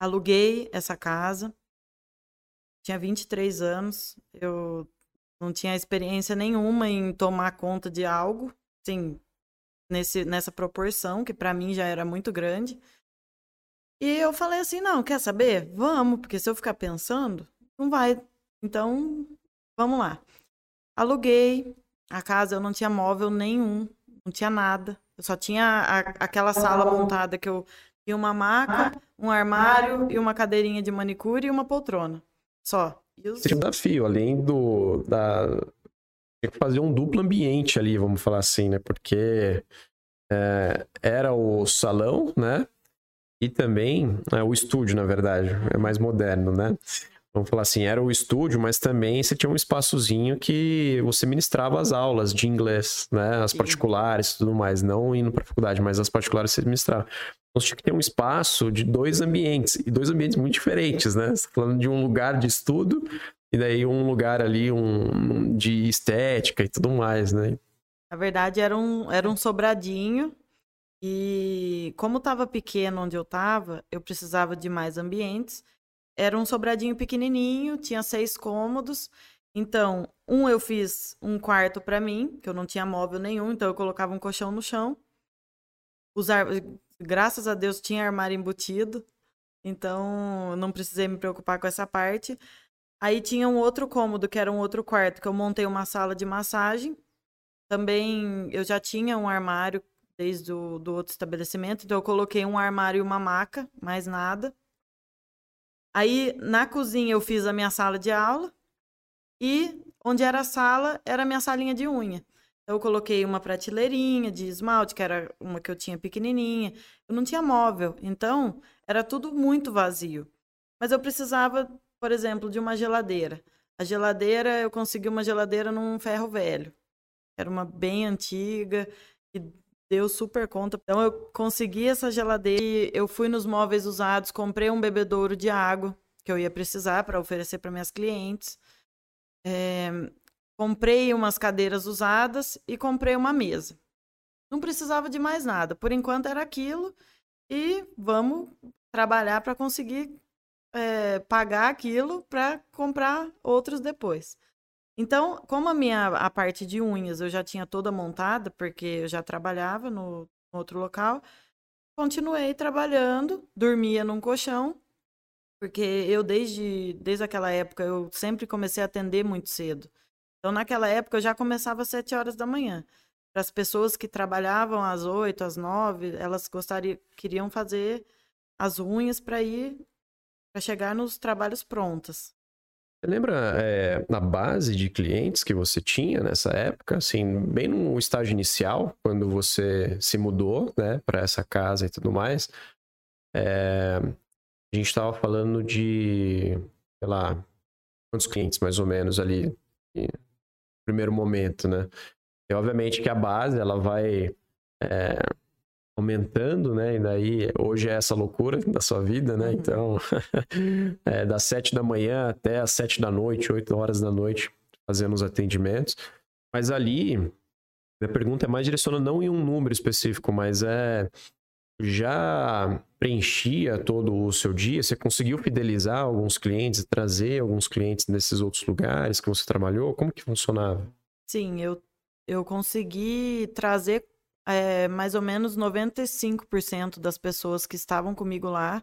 aluguei essa casa, tinha 23 anos, eu não tinha experiência nenhuma em tomar conta de algo, sim, nesse, nessa proporção, que para mim já era muito grande. E eu falei assim: não, quer saber? Vamos, porque se eu ficar pensando, não vai. Então, vamos lá. Aluguei a casa, eu não tinha móvel nenhum, não tinha nada. Eu só tinha a, aquela sala montada que eu tinha uma maca, um armário e uma cadeirinha de manicure e uma poltrona. Só. E os... Um desafio, além do. Da... Que fazer um duplo ambiente ali, vamos falar assim, né? Porque é, era o salão, né? E também é, o estúdio, na verdade, é mais moderno, né? Vamos falar assim, era o estúdio, mas também você tinha um espaçozinho que você ministrava as aulas de inglês, né? As particulares e tudo mais, não indo para a faculdade, mas as particulares você ministrava. Então você tinha que ter um espaço de dois ambientes, e dois ambientes muito diferentes, né? Você tá falando de um lugar de estudo e daí um lugar ali um, de estética e tudo mais, né? Na verdade, era um, era um sobradinho. E como estava pequeno onde eu estava, eu precisava de mais ambientes. Era um sobradinho pequenininho, tinha seis cômodos. Então, um eu fiz um quarto para mim, que eu não tinha móvel nenhum, então eu colocava um colchão no chão. Usar, graças a Deus tinha armário embutido, então não precisei me preocupar com essa parte. Aí tinha um outro cômodo, que era um outro quarto, que eu montei uma sala de massagem. Também eu já tinha um armário desde o do outro estabelecimento, então eu coloquei um armário e uma maca, mais nada. Aí na cozinha eu fiz a minha sala de aula e onde era a sala era a minha salinha de unha. Então eu coloquei uma prateleirinha de esmalte, que era uma que eu tinha pequenininha. Eu não tinha móvel, então era tudo muito vazio. Mas eu precisava, por exemplo, de uma geladeira. A geladeira, eu consegui uma geladeira num ferro velho. Era uma bem antiga, que deu super conta. Então eu consegui essa geladeira, eu fui nos móveis usados, comprei um bebedouro de água que eu ia precisar para oferecer para minhas clientes. É, comprei umas cadeiras usadas e comprei uma mesa. Não precisava de mais nada. Por enquanto era aquilo e vamos trabalhar para conseguir é, pagar aquilo para comprar outros depois. Então, como a minha a parte de unhas eu já tinha toda montada, porque eu já trabalhava no, no outro local, continuei trabalhando, dormia num colchão, porque eu desde, desde aquela época eu sempre comecei a atender muito cedo. Então, naquela época eu já começava às sete horas da manhã. Para as pessoas que trabalhavam às oito, às nove, elas gostariam, queriam fazer as unhas para ir para chegar nos trabalhos prontas. Você lembra é, na base de clientes que você tinha nessa época, assim, bem no estágio inicial, quando você se mudou, né, para essa casa e tudo mais? É, a gente estava falando de, sei lá, quantos clientes mais ou menos ali, no primeiro momento, né? E obviamente que a base ela vai é, aumentando, né? E daí hoje é essa loucura da sua vida, né? Uhum. Então, é, das sete da manhã até as sete da noite, oito horas da noite, fazendo os atendimentos. Mas ali, a pergunta é mais direcionada não em um número específico, mas é já preenchia todo o seu dia? Você conseguiu fidelizar alguns clientes, trazer alguns clientes desses outros lugares que você trabalhou? Como que funcionava? Sim, eu, eu consegui trazer é, mais ou menos 95% das pessoas que estavam comigo lá,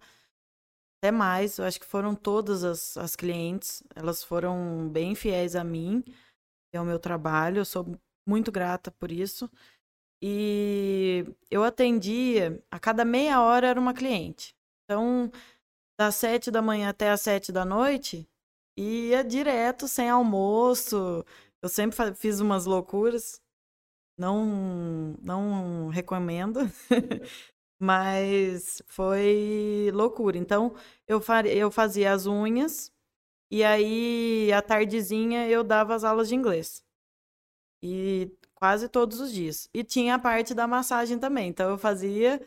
até mais, eu acho que foram todas as, as clientes, elas foram bem fiéis a mim e ao meu trabalho, eu sou muito grata por isso. E eu atendia, a cada meia hora era uma cliente. Então, das sete da manhã até as sete da noite, ia direto, sem almoço. Eu sempre fiz umas loucuras. Não, não recomendo, mas foi loucura. Então, eu, eu fazia as unhas e aí, à tardezinha, eu dava as aulas de inglês. E quase todos os dias. E tinha a parte da massagem também. Então, eu fazia,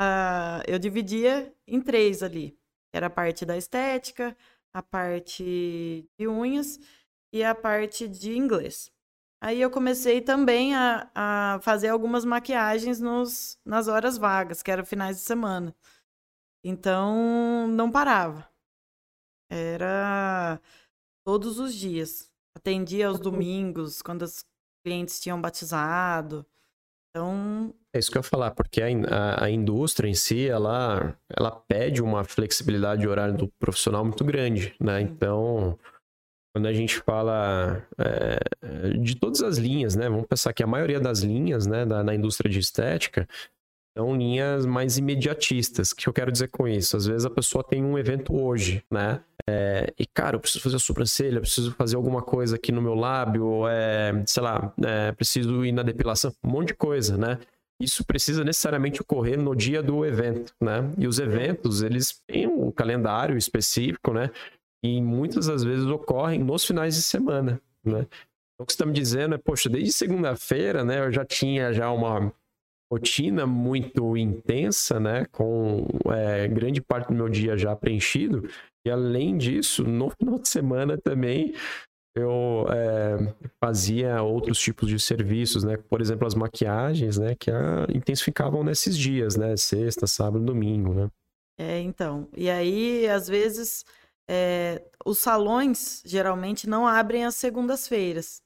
uh, eu dividia em três ali. Era a parte da estética, a parte de unhas e a parte de inglês. Aí eu comecei também a, a fazer algumas maquiagens nos, nas horas vagas, que eram finais de semana. Então, não parava. Era todos os dias. Atendia aos domingos, quando os clientes tinham batizado. Então. É isso que eu ia falar, porque a, a, a, indústria em si, ela, ela pede uma flexibilidade de horário do profissional muito grande, né? Então, quando a gente fala é, de todas as linhas, né? Vamos pensar que a maioria das linhas, né, da, na indústria de estética, são linhas mais imediatistas. O que eu quero dizer com isso? Às vezes a pessoa tem um evento hoje, né? É, e, cara, eu preciso fazer a sobrancelha, preciso fazer alguma coisa aqui no meu lábio, é, sei lá, é, preciso ir na depilação, um monte de coisa, né? Isso precisa necessariamente ocorrer no dia do evento, né? E os eventos, eles têm um calendário específico, né? E muitas das vezes ocorrem nos finais de semana, né? Então, o que você está me dizendo é, poxa, desde segunda-feira, né, eu já tinha já uma rotina muito intensa, né, com é, grande parte do meu dia já preenchido, e além disso, no final de semana também eu é, fazia outros tipos de serviços, né? Por exemplo, as maquiagens, né? Que a, intensificavam nesses dias, né? Sexta, sábado, domingo, né? É, então. E aí, às vezes, é, os salões geralmente não abrem às segundas-feiras.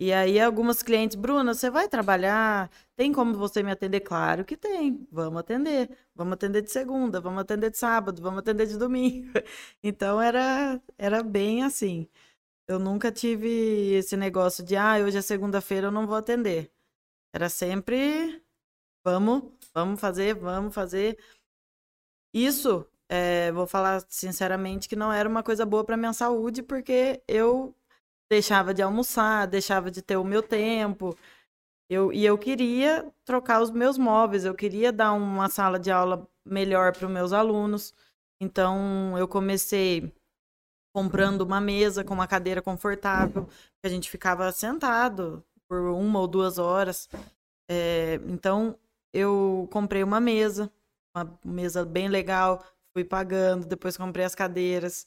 E aí, algumas clientes, Bruna, você vai trabalhar? Tem como você me atender? Claro que tem. Vamos atender. Vamos atender de segunda, vamos atender de sábado, vamos atender de domingo. Então, era, era bem assim. Eu nunca tive esse negócio de, ah, hoje é segunda-feira, eu não vou atender. Era sempre, vamos, vamos fazer, vamos fazer. Isso, é, vou falar sinceramente que não era uma coisa boa para minha saúde, porque eu deixava de almoçar, deixava de ter o meu tempo. Eu, e eu queria trocar os meus móveis, eu queria dar uma sala de aula melhor para os meus alunos. Então, eu comecei comprando uma mesa com uma cadeira confortável, que a gente ficava sentado por uma ou duas horas. É, então, eu comprei uma mesa, uma mesa bem legal, fui pagando, depois comprei as cadeiras.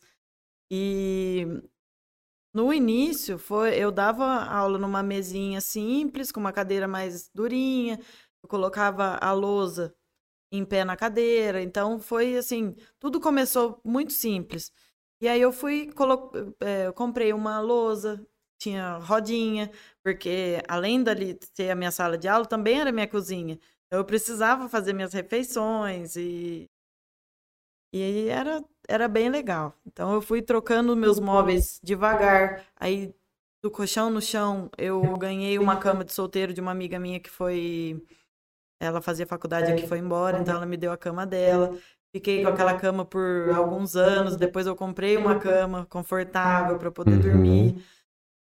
E no início foi, eu dava aula numa mesinha simples, com uma cadeira mais durinha, eu colocava a lousa em pé na cadeira, então foi assim, tudo começou muito simples. E aí eu fui, colo... é, eu comprei uma lousa, tinha rodinha, porque além dali ter a minha sala de aula, também era minha cozinha. Então eu precisava fazer minhas refeições e e era era bem legal. Então eu fui trocando meus móveis devagar. Aí do colchão no chão, eu ganhei uma cama de solteiro de uma amiga minha que foi ela fazia faculdade aqui, foi embora, então ela me deu a cama dela. Fiquei com aquela cama por alguns anos. Depois eu comprei uma cama confortável para poder uhum. dormir.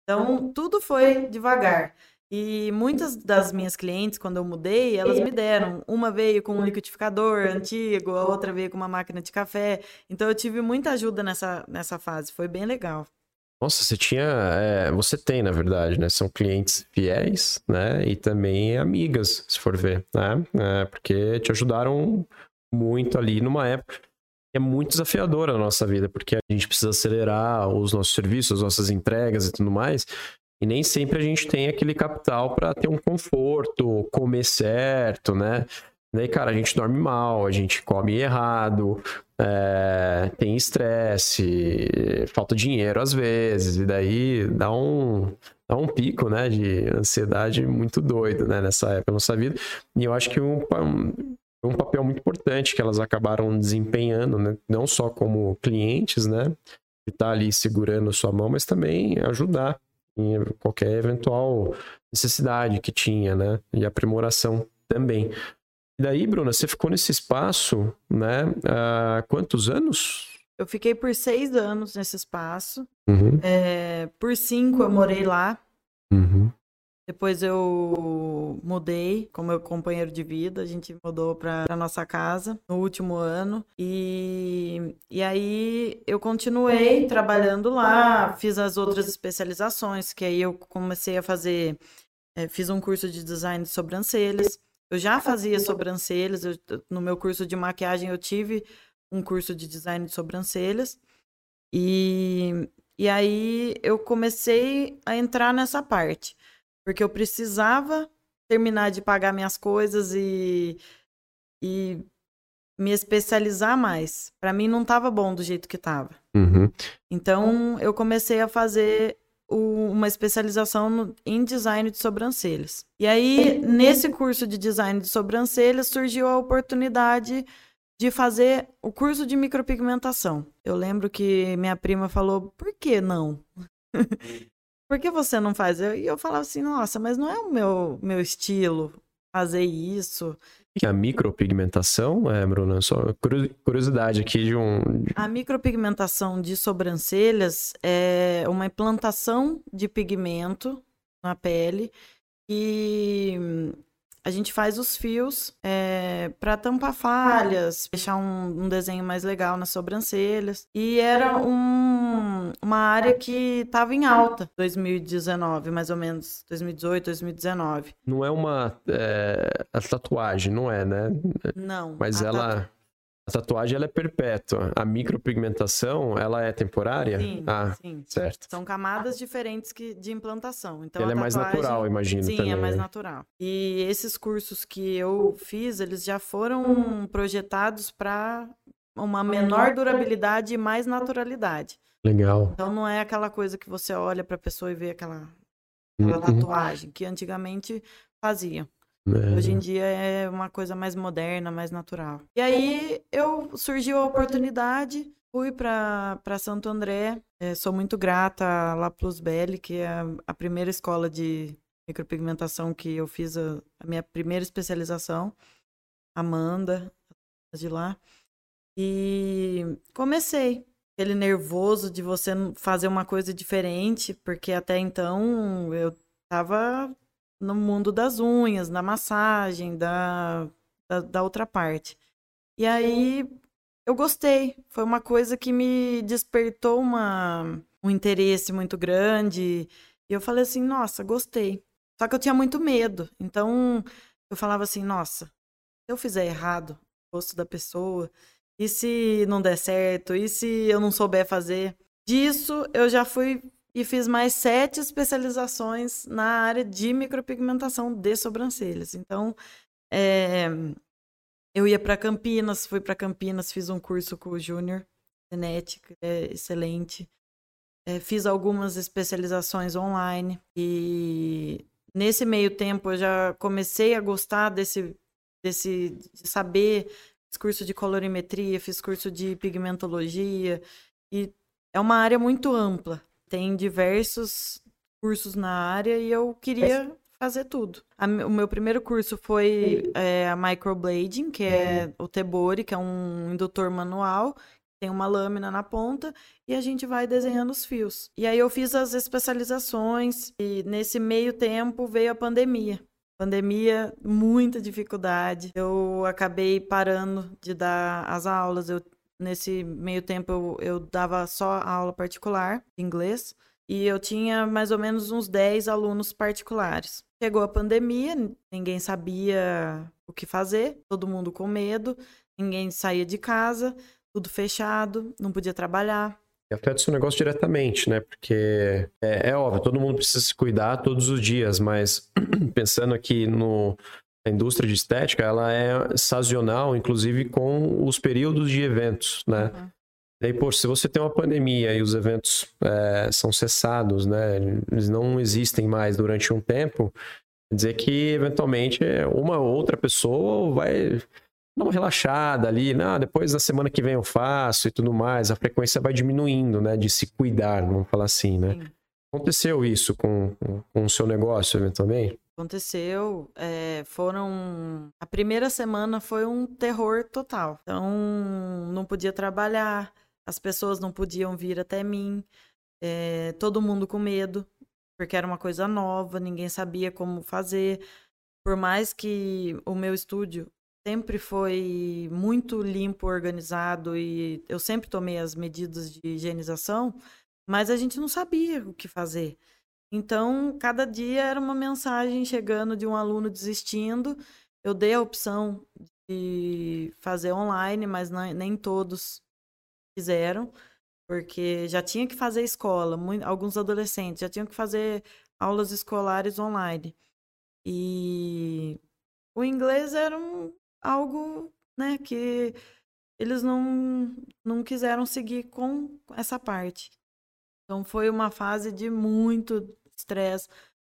Então, tudo foi devagar. E muitas das minhas clientes, quando eu mudei, elas me deram. Uma veio com um liquidificador antigo, a outra veio com uma máquina de café. Então, eu tive muita ajuda nessa, nessa fase. Foi bem legal. Nossa, você tinha. É, você tem, na verdade, né? São clientes fiéis, né? E também amigas, se for ver, né? É, porque te ajudaram muito ali numa época é muito desafiadora na nossa vida, porque a gente precisa acelerar os nossos serviços, as nossas entregas e tudo mais. E nem sempre a gente tem aquele capital para ter um conforto, comer certo, né? Daí, cara, a gente dorme mal, a gente come errado, é, tem estresse, falta dinheiro às vezes, e daí dá um, dá um pico, né, de ansiedade muito doido, né, nessa época da nossa vida. E eu acho que um, um papel muito importante que elas acabaram desempenhando, né? não só como clientes, né, estar tá ali segurando sua mão, mas também ajudar qualquer eventual necessidade que tinha, né, e aprimoração também. E daí, Bruna, você ficou nesse espaço, né, há quantos anos? Eu fiquei por seis anos nesse espaço. Uhum. É, por cinco eu morei lá. Uhum. Depois eu mudei com meu companheiro de vida, a gente mudou para nossa casa no último ano. E, e aí eu continuei trabalhando lá, fiz as outras especializações, que aí eu comecei a fazer, é, fiz um curso de design de sobrancelhas. Eu já fazia sobrancelhas, eu, no meu curso de maquiagem eu tive um curso de design de sobrancelhas. E, e aí eu comecei a entrar nessa parte porque eu precisava terminar de pagar minhas coisas e, e me especializar mais. Para mim não estava bom do jeito que estava. Uhum. Então eu comecei a fazer o, uma especialização no, em design de sobrancelhas. E aí nesse curso de design de sobrancelhas surgiu a oportunidade de fazer o curso de micropigmentação. Eu lembro que minha prima falou: "Por que não?" Por que você não faz? E eu, eu falava assim, nossa, mas não é o meu, meu estilo fazer isso. E a micropigmentação, é, Bruna, só curiosidade aqui de um... A micropigmentação de sobrancelhas é uma implantação de pigmento na pele e a gente faz os fios é, para tampar falhas, deixar um, um, desenho mais legal nas sobrancelhas. E era um, uma área que estava em alta 2019, mais ou menos, 2018, 2019. Não é uma é, a tatuagem, não é, né? Não. Mas ela. Tatu A tatuagem ela é perpétua. A micropigmentação, ela é temporária? Sim, ah, sim. certo. São camadas diferentes que, de implantação. Então, ela a é mais tatuagem- natural, imagino Sim, também. é mais né? natural. E esses cursos que eu fiz, eles já foram projetados para uma menor durabilidade e mais naturalidade. Legal. Então não é aquela coisa que você olha para a pessoa e vê aquela, aquela Uhum. tatuagem que antigamente faziam. É. Hoje em dia é uma coisa mais moderna, mais natural. E aí eu surgiu a oportunidade, fui para Santo André. eh, sou muito grata à La Plus Belle, que é a- primeira escola de micropigmentação que eu fiz a, a minha primeira especialização. Amanda, de lá. E comecei. Aquele nervoso de você fazer uma coisa diferente, porque até então eu tava no mundo das unhas, da massagem, da, da, da outra parte. E aí eu gostei. Foi uma coisa que me despertou uma, um interesse muito grande. E eu falei assim, nossa, gostei. Só que eu tinha muito medo. Então eu falava assim, nossa, se eu fizer errado o rosto da pessoa, e se não der certo, e se eu não souber fazer? Disso eu já fui e fiz mais sete especializações na área de micropigmentação de sobrancelhas. Então, é, eu ia para Campinas, fui para Campinas, fiz um curso com o Júnior Genética, é excelente. É, fiz algumas especializações online e nesse meio tempo eu já comecei a gostar desse, desse de saber. Fiz curso de colorimetria, fiz curso de pigmentologia e é uma área muito ampla. Tem diversos cursos na área e eu queria fazer tudo. A o meu primeiro curso foi é, a microblading, que é o Tebori, que é um indutor manual, tem uma lâmina na ponta e a gente vai desenhando os fios. E aí eu fiz as especializações e nesse meio tempo veio a pandemia. Pandemia, muita dificuldade. Eu acabei parando de dar as aulas. Eu, nesse meio tempo eu, eu dava só aula particular inglês. E eu tinha mais ou menos uns 10 alunos particulares. Chegou a pandemia, ninguém sabia o que fazer, todo mundo com medo, ninguém saía de casa, tudo fechado, não podia trabalhar. E afeta o seu negócio diretamente, né? Porque é, é óbvio, todo mundo precisa se cuidar todos os dias, mas pensando aqui no a indústria de estética, ela é sazonal, inclusive com os períodos de eventos, né? Uhum. Daí, pô, se você tem uma pandemia e os eventos é, são cessados, né? Eles não existem mais durante um tempo, quer dizer que eventualmente uma ou outra pessoa vai dar uma relaxada ali, né? depois na semana que vem eu faço e tudo mais, a frequência vai diminuindo, né? De se cuidar, vamos falar assim, né? Sim. Aconteceu isso com, com, com o seu negócio, eventualmente? Aconteceu, é, foram. A primeira semana foi um terror total. Então, não podia trabalhar, as pessoas não podiam vir até mim, é, todo mundo com medo, porque era uma coisa nova, ninguém sabia como fazer. Por mais que o meu estúdio sempre foi muito limpo, organizado e eu sempre tomei as medidas de higienização, mas a gente não sabia o que fazer. Então, cada dia era uma mensagem chegando de um aluno desistindo. Eu dei a opção de fazer online, mas não- nem todos fizeram, porque já tinha que fazer escola. mui- alguns adolescentes já tinham que fazer aulas escolares online. E o inglês era um- algo né, que eles não, não quiseram seguir com essa parte. Então foi uma fase de muito estresse,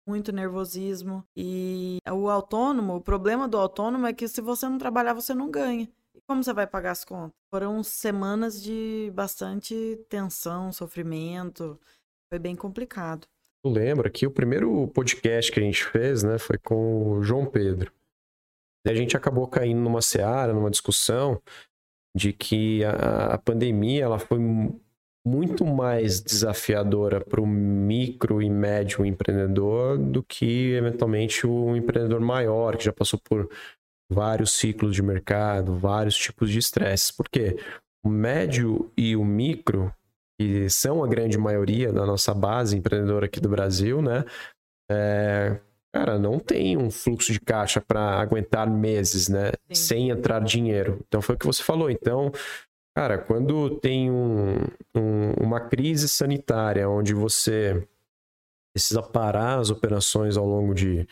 muito nervosismo. E o autônomo, o problema do autônomo é que se você não trabalhar, você não ganha. E como você vai pagar as contas? Foram semanas de bastante tensão, sofrimento. Foi bem complicado. Eu lembro que o primeiro podcast que a gente fez, né, foi com o João Pedro. E a gente acabou caindo numa seara, numa discussão de que a, a pandemia ela foi muito mais desafiadora para o micro e médio empreendedor do que eventualmente o empreendedor maior que já passou por vários ciclos de mercado, vários tipos de estresses. Por quê? O médio e o micro, que são a grande maioria da nossa base empreendedora aqui do Brasil, né? É, cara, não tem um fluxo de caixa para aguentar meses, né? Sim. Sem entrar dinheiro. Então foi o que você falou. Então, cara, quando tem um, um, uma crise sanitária onde você precisa parar as operações ao longo de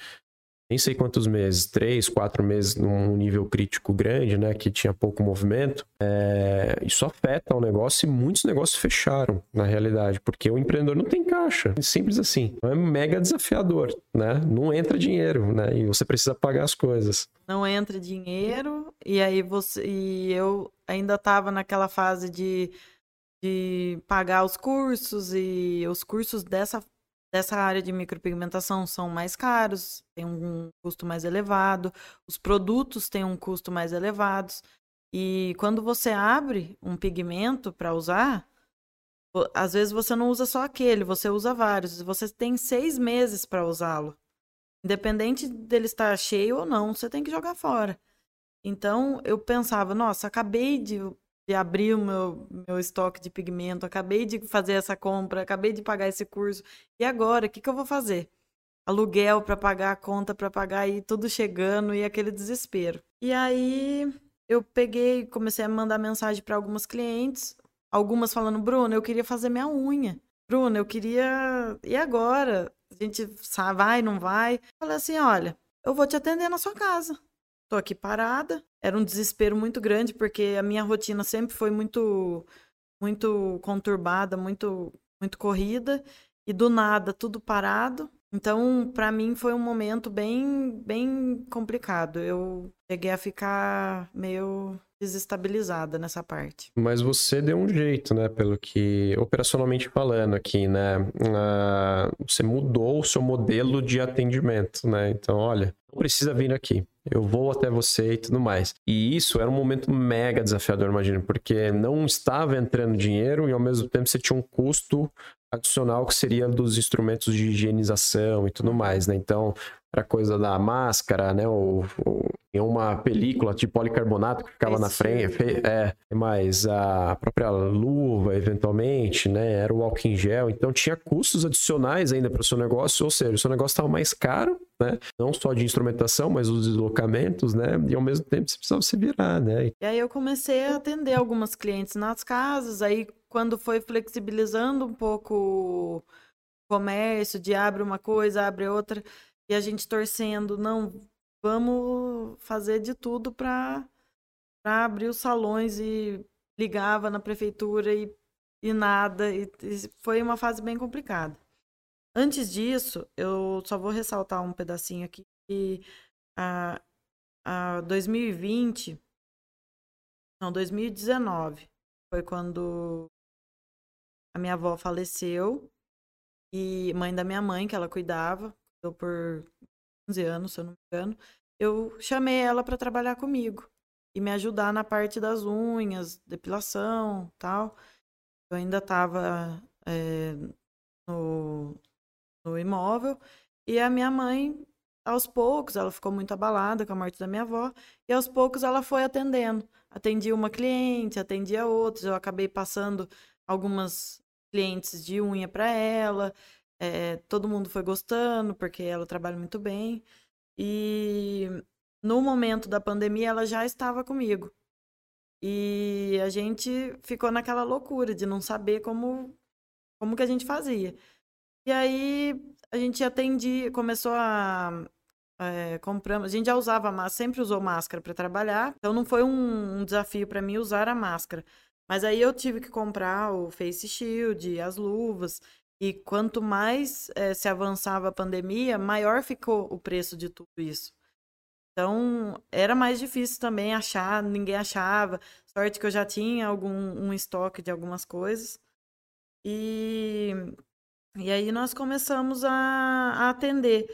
nem sei quantos meses, três, quatro meses num nível crítico grande, né, que tinha pouco movimento, é, isso afeta o negócio e muitos negócios fecharam, na realidade, porque o empreendedor não tem caixa, simples assim. Então é mega desafiador, né? Não entra dinheiro, né? E você precisa pagar as coisas. Não entra dinheiro e aí você e eu ainda estava naquela fase de de pagar os cursos e os cursos dessa dessa área de micropigmentação são mais caros, tem um custo mais elevado, os produtos têm um custo mais elevado. E quando você abre um pigmento para usar, às vezes você não usa só aquele, você usa vários. Você tem seis meses para usá-lo. Independente dele estar cheio ou não, você tem que jogar fora. Então eu pensava, nossa, acabei de de abrir o meu, meu estoque de pigmento, acabei de fazer essa compra, acabei de pagar esse curso. E agora, o que, que eu vou fazer? Aluguel para pagar, conta para pagar e tudo chegando e aquele desespero. E aí eu peguei, comecei a mandar mensagem para algumas clientes, algumas falando: Bruno, eu queria fazer minha unha. Bruno, eu queria. E agora? A gente vai, não vai? Falei assim: olha, eu vou te atender na sua casa. Tô aqui parada. Era um desespero muito grande, porque a minha rotina sempre foi muito, muito conturbada, muito, muito corrida. E do nada, tudo parado. Então, para mim foi um momento bem, bem complicado. Eu cheguei a ficar meio desestabilizada nessa parte. Mas você deu um jeito, né? Pelo que operacionalmente falando aqui, né? Uh, você mudou o seu modelo de atendimento, né? Então, olha, não precisa vir aqui eu vou até você e tudo mais. E isso era um momento mega desafiador, imagina, porque não estava entrando dinheiro e ao mesmo tempo você tinha um custo adicional que seria dos instrumentos de higienização e tudo mais, né? Então, para coisa da máscara, né? Ou, ou uma película de policarbonato que ficava Esse na frente, é, mais a própria luva, eventualmente, né? Era o álcool em gel, então tinha custos adicionais ainda para o seu negócio, ou seja, o seu negócio estava mais caro, né? Não só de instrumentação, mas os deslocamentos, né? E ao mesmo tempo você precisava se virar, né? E aí eu comecei a atender algumas clientes nas casas, aí quando foi flexibilizando um pouco o comércio, de abre uma coisa, abre outra, e a gente torcendo, não, vamos fazer de tudo para abrir os salões e ligava na prefeitura e, e nada, e, e foi uma fase bem complicada. Antes disso, eu só vou ressaltar um pedacinho aqui que a, a 2020, não, 2019 foi quando a minha avó faleceu e mãe da minha mãe, que ela cuidava, por 11 anos, se eu não me engano. Eu chamei ela para trabalhar comigo e me ajudar na parte das unhas, depilação, tal. Eu ainda estava é, eh, no, no imóvel e a minha mãe aos poucos, ela ficou muito abalada com a morte da minha avó, e aos poucos ela foi atendendo. Atendia uma cliente, atendia outras, eu acabei passando algumas clientes de unha para ela. É, todo mundo foi gostando, porque ela trabalha muito bem. E no momento da pandemia, ela já estava comigo. E a gente ficou naquela loucura de não saber como, como que a gente fazia. E aí a gente atendia, começou a. É, compramos, a gente já usava, sempre usou máscara para trabalhar, então não foi um, um desafio para mim usar a máscara. Mas aí eu tive que comprar o face shield, as luvas. E quanto mais é, se avançava a pandemia, maior ficou o preço de tudo isso. Então, era mais difícil também achar, ninguém achava. Sorte que eu já tinha algum um estoque de algumas coisas. E, e aí nós começamos a, a atender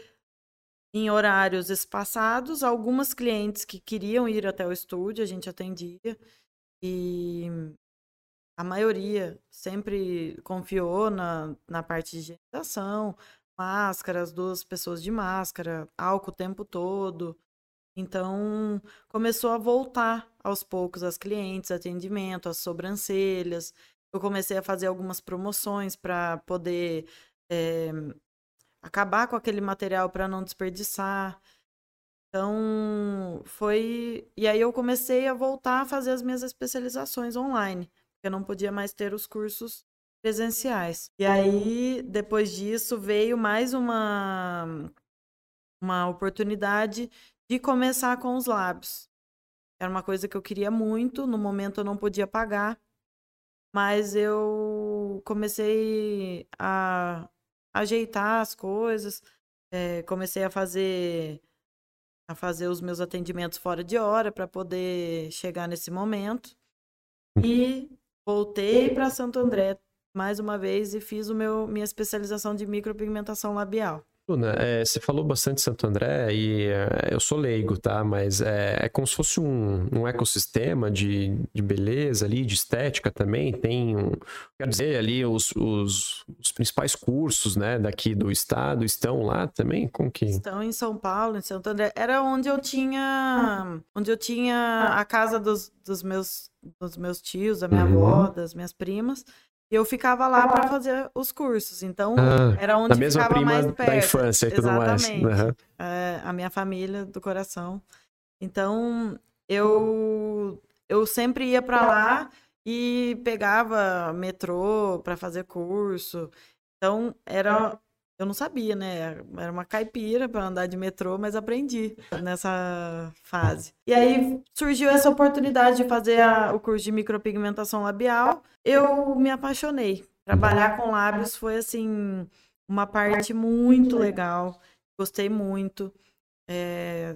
em horários espaçados. Algumas clientes que queriam ir até o estúdio, a gente atendia. E a maioria sempre confiou na, na parte de higienização, máscaras, duas pessoas de máscara, álcool o tempo todo. Então, começou a voltar aos poucos as clientes, atendimento, as sobrancelhas. Eu comecei a fazer algumas promoções para poder é, acabar com aquele material para não desperdiçar. Então, foi. E aí eu comecei a voltar a fazer as minhas especializações online, porque eu não podia mais ter os cursos presenciais. E aí, depois disso, veio mais uma, uma oportunidade de começar com os lábios. Era uma coisa que eu queria muito, no momento eu não podia pagar, mas eu comecei a ajeitar as coisas, é, comecei a fazer a fazer os meus atendimentos fora de hora para poder chegar nesse momento e voltei para Santo André mais uma vez e fiz o meu minha especialização de micropigmentação labial. Bruna, é, você falou bastante Santo André e é, eu sou leigo, tá? Mas é, é como se fosse um, um ecossistema de, de beleza ali, de estética também. Tem, um, quer dizer, ali os, os, os, principais cursos, né, daqui do estado estão lá também? Como que... Estão em São Paulo, em Santo André. Era onde eu tinha, onde eu tinha a casa dos, dos meus dos meus tios, da minha uhum. avó, das minhas primas eu ficava lá para fazer os cursos. Então, ah, era onde mesma ficava prima mais perto. da infância e tudo mais. Uhum. É, a minha família do coração. Então, eu eu sempre ia para lá e pegava metrô para fazer curso. Então, era eu não sabia, né? Era uma caipira para andar de metrô, mas aprendi nessa fase. E aí surgiu essa oportunidade de fazer a, o curso de micropigmentação labial. Eu me apaixonei. Trabalhar com lábios foi assim uma parte muito legal. Gostei muito. É,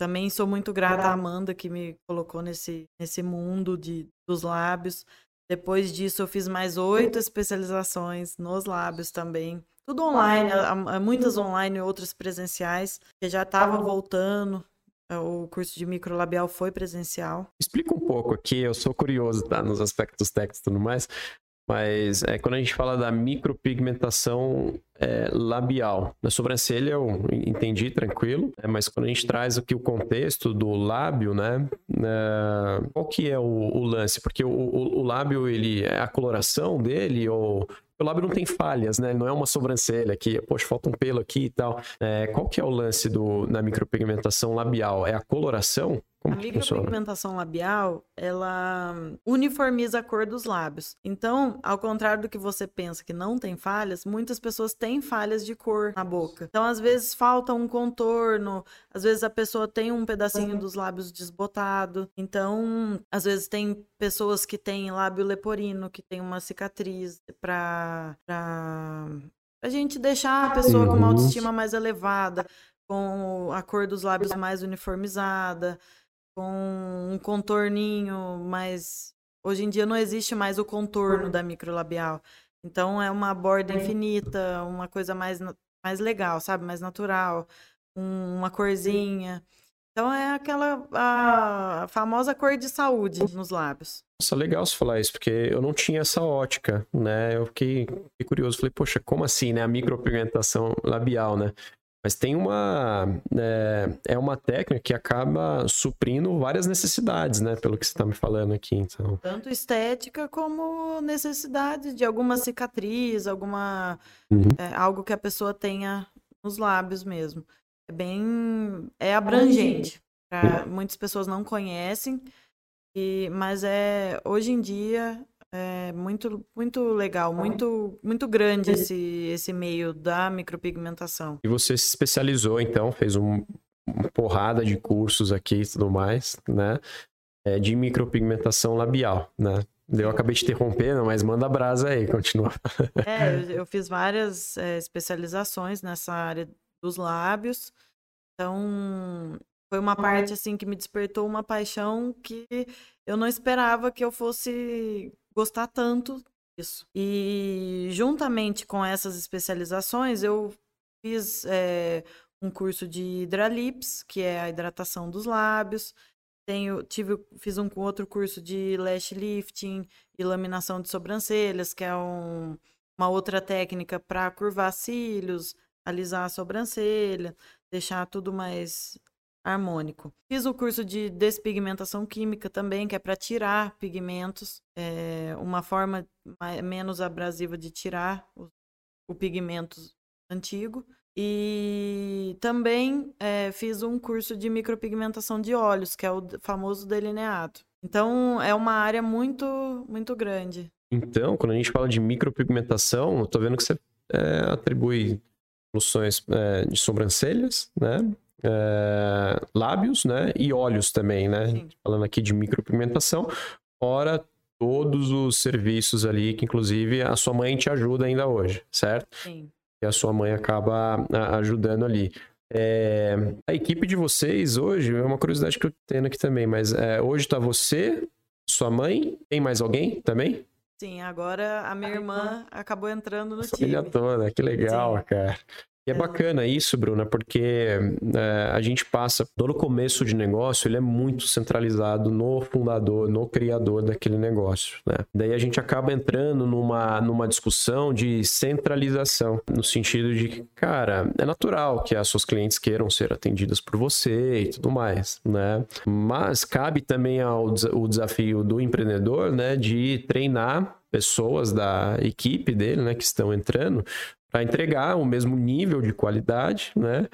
também sou muito grata à Amanda que me colocou nesse, nesse mundo de, dos lábios. Depois disso, eu fiz mais oito especializações nos lábios também. Tudo online, muitas online e outras presenciais, que já estava voltando. É, o curso de microlabial foi presencial. Explica um pouco aqui, eu sou curioso, tá? Nos aspectos técnicos e tudo mais. Mas é, quando a gente fala da micropigmentação é, labial, na sobrancelha eu entendi tranquilo, é, mas quando a gente traz aqui o contexto do lábio, né? É, qual que é o, o lance? Porque o, o, o, lábio, ele é a coloração dele ou o lábio não tem falhas, né? Não é uma sobrancelha que, poxa, falta um pelo aqui e tal. É, qual que é o lance do, na micropigmentação labial? É a coloração? Como a micropigmentação labial, ela uniformiza a cor dos lábios. Então, ao contrário do que você pensa que não tem falhas, muitas pessoas têm falhas de cor na boca. Então, às vezes falta um contorno, às vezes a pessoa tem um pedacinho uhum. dos lábios desbotado. Então, às vezes tem pessoas que têm lábio leporino, que tem uma cicatriz para pra... a gente deixar a pessoa com uma uhum. autoestima mais elevada, com a cor dos lábios mais uniformizada com um contorninho mais. Hoje em dia não existe mais o contorno da microlabial. Então é uma borda infinita, uma coisa mais, mais legal, sabe? Mais natural, um, uma corzinha. Então é aquela a famosa cor de saúde nos lábios. Nossa, legal você falar isso, porque eu não tinha essa ótica, né? Eu fiquei, fiquei curioso, falei, poxa, como assim, né? A micropigmentação labial, né? Mas tem uma. É, é, uma técnica que acaba suprindo várias necessidades, né? Pelo que você está me falando aqui. Então. Tanto estética como necessidade de alguma cicatriz, alguma. Uhum. É, algo que a pessoa tenha nos lábios mesmo. É bem. É abrangente. Pra, muitas pessoas não conhecem, e, mas é hoje em dia é muito, muito legal, muito, muito grande esse, esse meio da micropigmentação. E você se especializou, então, fez um, uma porrada de cursos aqui e tudo mais, né? É, de micropigmentação labial, né? Eu acabei te interrompendo, mas manda brasa aí, continua. É, eu, eu fiz várias é, especializações nessa área dos lábios. Então, foi uma parte assim que me despertou uma paixão que eu não esperava que eu fosse gostar tanto disso. E juntamente com essas especializações, eu fiz é, um curso de hidralips, que é a hidratação dos lábios. Tenho, tive, fiz um outro curso de lash lifting e laminação de sobrancelhas, que é um, uma outra técnica para curvar cílios, alisar a sobrancelha, deixar tudo mais harmônico. Fiz o curso de despigmentação química também, que é para tirar pigmentos, é uma forma menos abrasiva de tirar o, o pigmento antigo. E também é, fiz um curso de micropigmentação de olhos, que é o famoso delineado. Então, é uma área muito, muito grande. Então, quando a gente fala de micropigmentação, eu tô vendo que você é, atribui soluções é, de sobrancelhas, né? É, lábios, né? E olhos também, né? Sim. Falando aqui de micropigmentação, fora todos os serviços ali que, inclusive, a sua mãe te ajuda ainda hoje, certo? Sim. E a sua mãe acaba ajudando ali. É, a equipe de vocês hoje, é uma curiosidade que eu tenho aqui também, mas é, hoje está você, sua mãe, tem mais alguém também? Sim, agora a minha irmã acabou entrando no a time. Família toda, que legal, Sim. cara. E é bacana isso, Bruna, porque é, a gente passa, todo começo de negócio, ele é muito centralizado no fundador, no criador daquele negócio, né? Daí a gente acaba entrando numa, numa discussão de centralização, no sentido de que, cara, é natural que as suas clientes queiram ser atendidas por você e tudo mais, né? Mas cabe também ao o desafio do empreendedor, né, de treinar pessoas da equipe dele, né, que estão entrando, para entregar o mesmo nível de qualidade, né?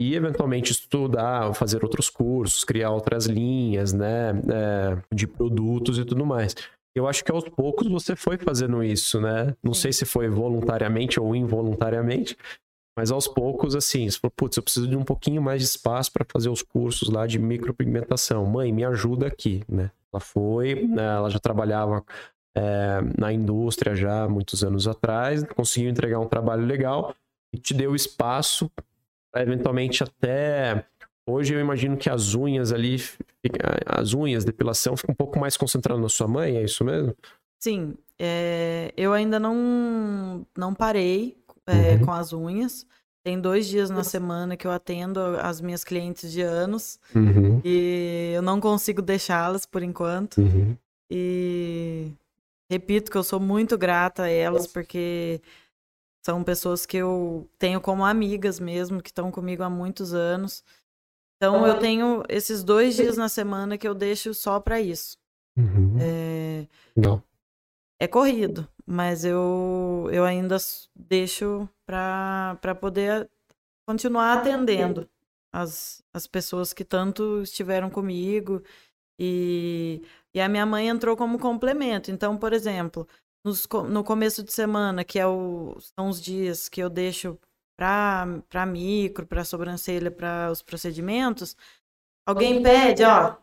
E eventualmente estudar, fazer outros cursos, criar outras linhas, né? É, de produtos e tudo mais. Eu acho que aos poucos você foi fazendo isso, né? Não sei se foi voluntariamente ou involuntariamente, mas aos poucos, assim, você falou, putz, eu preciso de um pouquinho mais de espaço para fazer os cursos lá de micropigmentação. Mãe, me ajuda aqui, né? Ela foi, né, ela já trabalhava é, na indústria já muitos anos atrás, conseguiu entregar um trabalho legal e te deu espaço para eventualmente até hoje eu imagino que as unhas ali, as unhas, depilação fica um pouco mais concentrado na sua mãe, é isso mesmo? Sim, é, eu ainda não não parei é, uhum. com as unhas. Tem dois dias na semana que eu atendo as minhas clientes de anos uhum. e eu não consigo deixá-las por enquanto. Uhum. E Repito que eu sou muito grata a elas, porque são pessoas que eu tenho como amigas mesmo, que estão comigo há muitos anos. Então eu tenho esses dois dias na semana que eu deixo só para isso. Uhum. É... Não. É corrido, mas eu, eu ainda deixo para poder continuar atendendo as, as pessoas que tanto estiveram comigo e e a minha mãe entrou como complemento. Então, por exemplo, nos, no começo de semana, que é o, são os dias que eu deixo para micro, para sobrancelha, para os procedimentos, alguém pede, ó,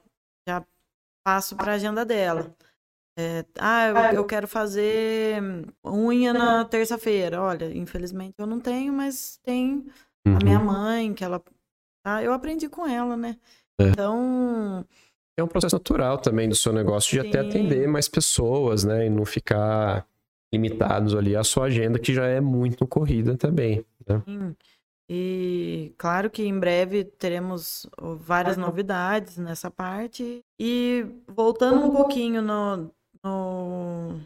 já passo para a agenda dela. É, ah, eu, eu, quero fazer unha na terça-feira. Olha, infelizmente eu não tenho, mas tem uhum. a minha uhum. mãe, que ela. Ah, eu aprendi com ela, né? É. Então, é um processo natural também do seu negócio de Sim. até atender mais pessoas, né? E não ficar limitados ali à sua agenda, que já é muito corrida também. Né? Sim. E claro que em breve teremos várias novidades nessa parte. E voltando um pouquinho no, no,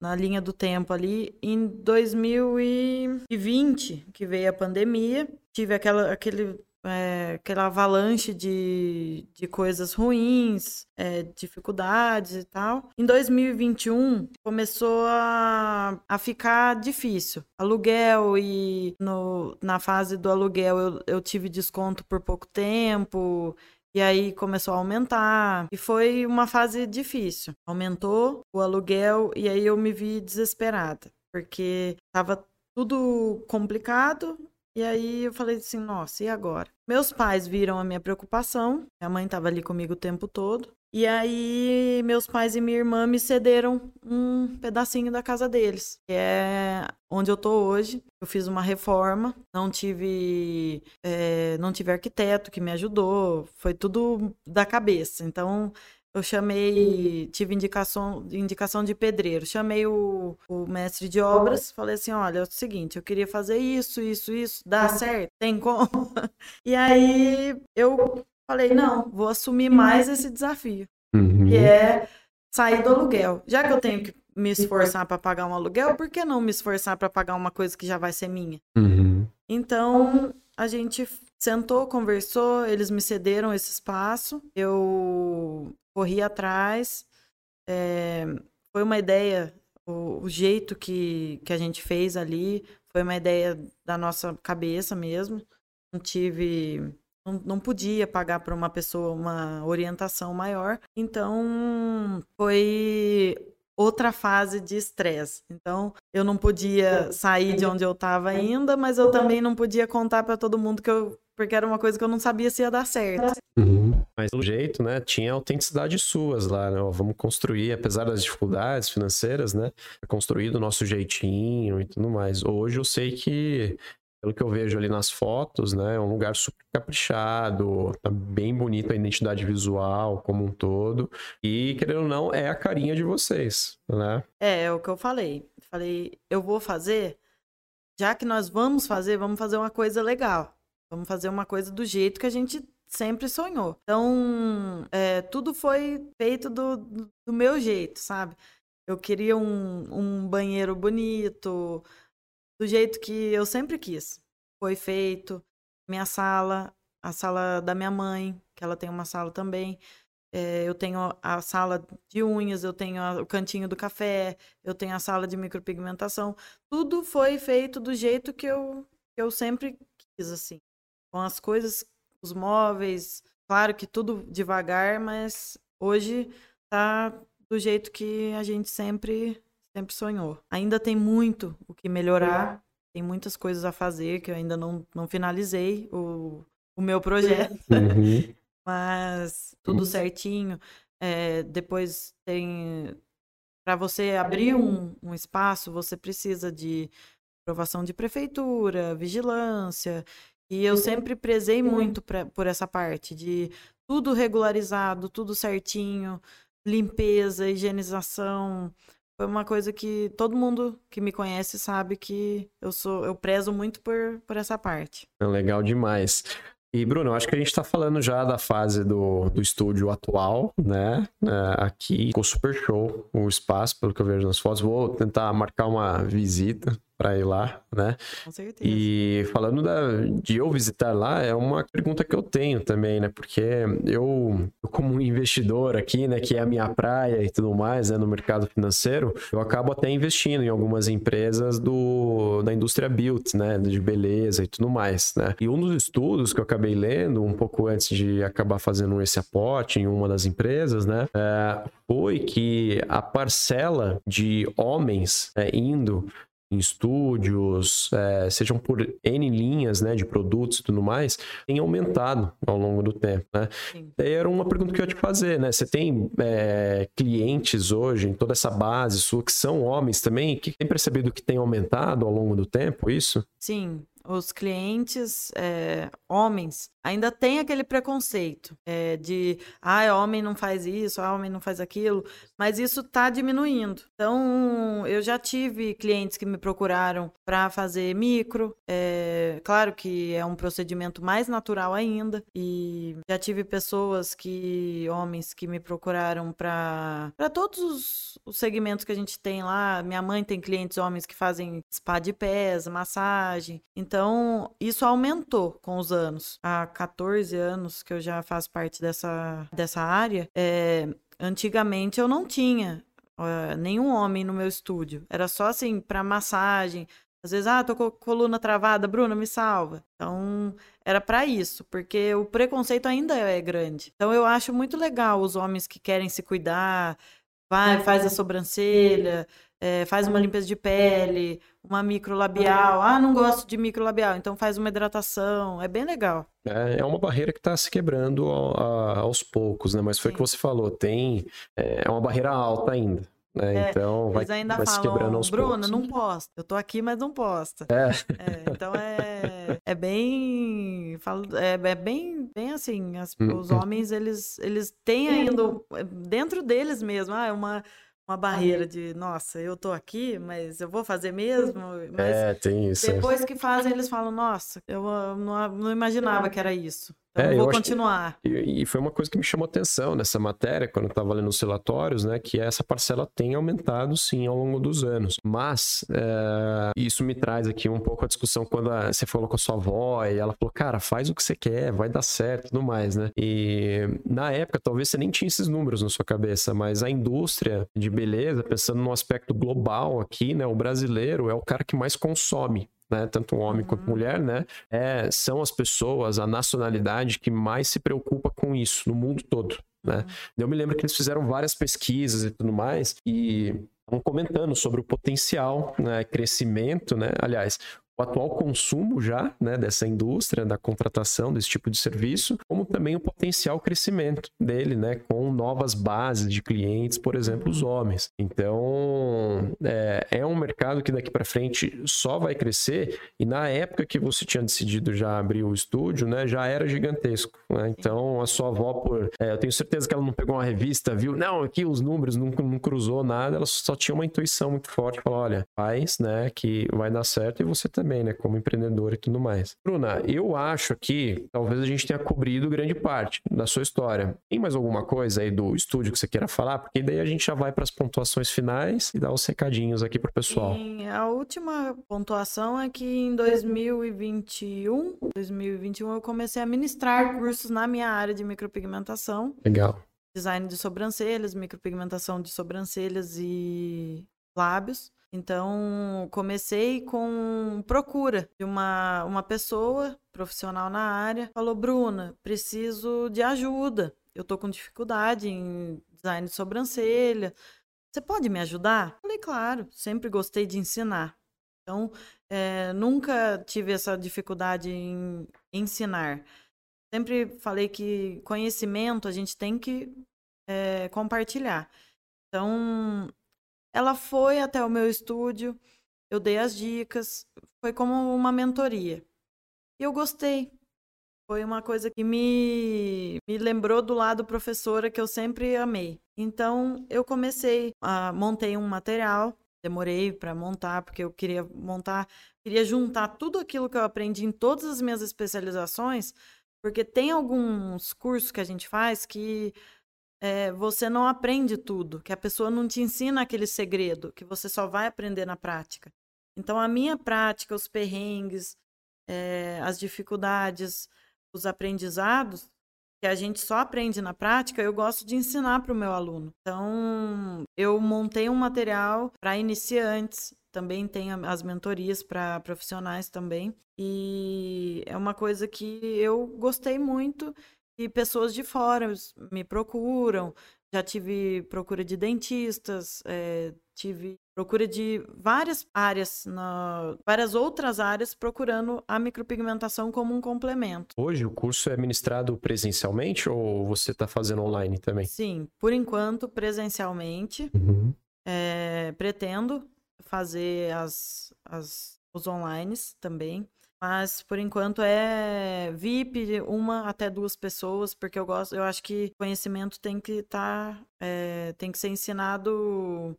na linha do tempo ali, em 2020, que veio a pandemia, tive aquela, aquele é, aquela avalanche de, de coisas ruins, é, dificuldades e tal. Em 2021 começou a, a ficar difícil. Aluguel e no, na fase do aluguel eu, eu tive desconto por pouco tempo. E aí começou a aumentar. E foi uma fase difícil. Aumentou o aluguel e aí eu me vi desesperada. Porque estava tudo complicado e aí eu falei assim, nossa, e agora? Meus pais viram a minha preocupação, minha mãe estava ali comigo o tempo todo. E aí meus pais e minha irmã me cederam um pedacinho da casa deles, que é onde eu tô hoje. Eu fiz uma reforma, não tive é, não tive arquiteto que me ajudou, foi tudo da cabeça. Então eu chamei, tive indicação, indicação de pedreiro. Chamei o, o mestre de obras, falei assim: olha, é o seguinte, eu queria fazer isso, isso, isso, dá certo? Tem como? E aí eu falei: não, vou assumir mais esse desafio, uhum. que é sair do aluguel. Já que eu tenho que me esforçar para pagar um aluguel, por que não me esforçar para pagar uma coisa que já vai ser minha? Uhum. Então a gente sentou, conversou, eles me cederam esse espaço. Eu corri atrás. É, foi uma ideia, o, o, jeito que, que a gente fez ali Foi uma ideia da nossa cabeça mesmo. Não tive. Não, não podia pagar para uma pessoa uma orientação maior. Então, foi outra fase de estresse. Então, eu não podia sair de onde eu estava ainda, mas eu também não podia contar para todo mundo que eu porque era uma coisa que eu não sabia se ia dar certo. Uhum. Mas do jeito, né, tinha autenticidade suas lá, né? Ó, vamos construir, apesar das dificuldades financeiras, né, construir do nosso jeitinho e tudo mais. Hoje eu sei que pelo que eu vejo ali nas fotos, né, é um lugar super caprichado, tá bem bonito a identidade visual como um todo, e querendo ou não, é a carinha de vocês, né? É, é o que eu falei. Falei, eu vou fazer, já que nós vamos fazer, vamos fazer uma coisa legal. Vamos fazer uma coisa do jeito que a gente sempre sonhou. Então, é, tudo foi feito do, do meu jeito, sabe? Eu queria um, um banheiro bonito, do jeito que eu sempre quis. Foi feito. Minha sala, a sala da minha mãe, que ela tem uma sala também. É, eu tenho a sala de unhas, eu tenho a, o cantinho do café, eu tenho a sala de micropigmentação. Tudo foi feito do jeito que eu, que eu sempre quis, assim com as coisas, os móveis, claro que tudo devagar, mas hoje tá do jeito que a gente sempre sempre sonhou. Ainda tem muito o que melhorar, tem muitas coisas a fazer que eu ainda não, não finalizei o, o meu projeto, uhum. mas tudo certinho. É, depois tem para você abrir um, um espaço, você precisa de aprovação de prefeitura, vigilância. E eu sempre prezei muito pra, por essa parte de tudo regularizado, tudo certinho, limpeza, higienização. Foi uma coisa que todo mundo que me conhece sabe que eu sou, eu prezo muito por, por essa parte. É legal demais. E, Bruno, acho que a gente está falando já da fase do, do estúdio atual, né? É, aqui ficou super show o espaço, pelo que eu vejo nas fotos. Vou tentar marcar uma visita para ir lá, né? Com certeza. E falando da, de eu visitar lá, é uma pergunta que eu tenho também, né? Porque eu, como investidor aqui, né, que é a minha praia e tudo mais, né, no mercado financeiro, eu acabo até investindo em algumas empresas do, da indústria beauty, né, de beleza e tudo mais, né? E um dos estudos que eu acabei lendo, um pouco antes de acabar fazendo esse aporte em uma das empresas, né, é, foi que a parcela de homens é, indo em estúdios, é, sejam por N linhas né, de produtos e tudo mais, tem aumentado ao longo do tempo. Né? Daí era uma pergunta que eu ia te fazer, né? Você tem é, clientes hoje em toda essa base sua que são homens também, que tem percebido que tem aumentado ao longo do tempo isso? Sim, os clientes é, homens ainda tem aquele preconceito é, de ah, homem não faz isso, ah, homem não faz aquilo, mas isso está diminuindo. Então, eu já tive clientes que me procuraram para fazer micro, é, claro que é um procedimento mais natural ainda, e já tive pessoas que, homens, que me procuraram para todos os, os segmentos que a gente tem lá. Minha mãe tem clientes homens que fazem spa de pés, massagem, então isso aumentou com os anos. A 14 anos que eu já faço parte dessa, dessa área, é, antigamente eu não tinha uh, nenhum homem no meu estúdio. Era só assim, para massagem. Às vezes, ah, tô com a coluna travada, Bruna, me salva. Então, era para isso, porque o preconceito ainda é grande. Então, eu acho muito legal os homens que querem se cuidar, vai, faz a sobrancelha, é, faz uma limpeza de pele, uma microlabial. Ah, não gosto de microlabial, então faz uma hidratação. É bem legal. É, é uma barreira que está se quebrando aos poucos, né? Mas foi o que você falou, tem é, é uma barreira alta ainda. Né? É, então vai, ainda vai falam, se quebrando aos Bruna, poucos. não posta. Eu tô aqui, mas não posta. É. é então é, é bem. Falo, é, é bem, bem assim. As, hum, os hum. homens, eles, eles têm ainda dentro deles mesmo. Ah, é uma uma barreira de, nossa, eu tô aqui, mas eu vou fazer mesmo. Mas é, tem isso. Depois que fazem, eles falam, nossa, eu não, não imaginava que era isso. Então, é, vou continuar. Que, e, foi uma coisa que me chamou atenção nessa matéria, quando eu estava lendo os relatórios, né? Que essa parcela tem aumentado, sim, ao longo dos anos. Mas é, isso me traz aqui um pouco a discussão quando a, você falou com a sua avó e ela falou, cara, faz o que você quer, vai dar certo e tudo mais, né? E na época, talvez você nem tinha esses números na sua cabeça, mas a indústria de beleza, pensando no aspecto global aqui, né? O brasileiro é o cara que mais consome né? Tanto homem uhum. quanto mulher, né? É, são as pessoas, a nacionalidade que mais se preocupa com isso no mundo todo. Né? Uhum. Eu me lembro que eles fizeram várias pesquisas e tudo mais, e estavam comentando sobre o potencial, né, crescimento, né? Aliás, o atual consumo já né, dessa indústria, da contratação desse tipo de serviço, como também o potencial crescimento dele, né, com novas bases de clientes, por exemplo, os homens. Então, é, é um mercado que daqui para frente só vai crescer e na época que você tinha decidido já abrir o estúdio, né, já era gigantesco. Né? Então, a sua avó, por, é, eu tenho certeza que ela não pegou uma revista, viu, não, aqui os números não, não cruzou nada, ela só tinha uma intuição muito forte, falou, olha, faz, né, que vai dar certo e você também também, né? Como empreendedor e tudo mais. Bruna, eu acho que talvez a gente tenha cobrido grande parte da sua história. Tem mais alguma coisa aí do estúdio que você queira falar? Porque daí a gente já vai para as pontuações finais e dá os recadinhos aqui pro pessoal. Sim, a última pontuação é que em 2021, 2021 eu comecei a ministrar cursos na minha área de micropigmentação. Legal. Design de sobrancelhas, micropigmentação de sobrancelhas e lábios. Então, comecei com procura de uma, uma pessoa profissional na área. Falou, Bruna, preciso de ajuda. Eu tô com dificuldade em design de sobrancelha. Você pode me ajudar? Falei, claro, sempre gostei de ensinar. Então, é, nunca tive essa dificuldade em ensinar. Sempre falei que conhecimento a gente tem que é, compartilhar. Então, ela foi até o meu estúdio, eu dei as dicas, foi como uma mentoria. E eu gostei. Foi uma coisa que me, me lembrou do lado professora que eu sempre amei. Então eu comecei a montei um material, demorei para montar porque eu queria montar, queria juntar tudo aquilo que eu aprendi em todas as minhas especializações, porque tem alguns cursos que a gente faz que é, você não aprende tudo, que a pessoa não te ensina aquele segredo, que você só vai aprender na prática. Então, a minha prática, os perrengues, é, as dificuldades, os aprendizados, que a gente só aprende na prática, eu gosto de ensinar para o meu aluno. Então, eu montei um material para iniciantes, também tem as mentorias para profissionais também. E é uma coisa que eu gostei muito e pessoas de fora me procuram. Já tive procura de dentistas, é, tive procura de várias áreas, na, várias outras áreas procurando a micropigmentação como um complemento. Hoje o curso é ministrado presencialmente ou você está fazendo online também? Sim, por enquanto presencialmente. Uhum. É, pretendo fazer as, as, os online também. Mas por enquanto é VIP, uma até duas pessoas, porque eu gosto, eu acho que conhecimento tem que estar, tá, é, tem que ser ensinado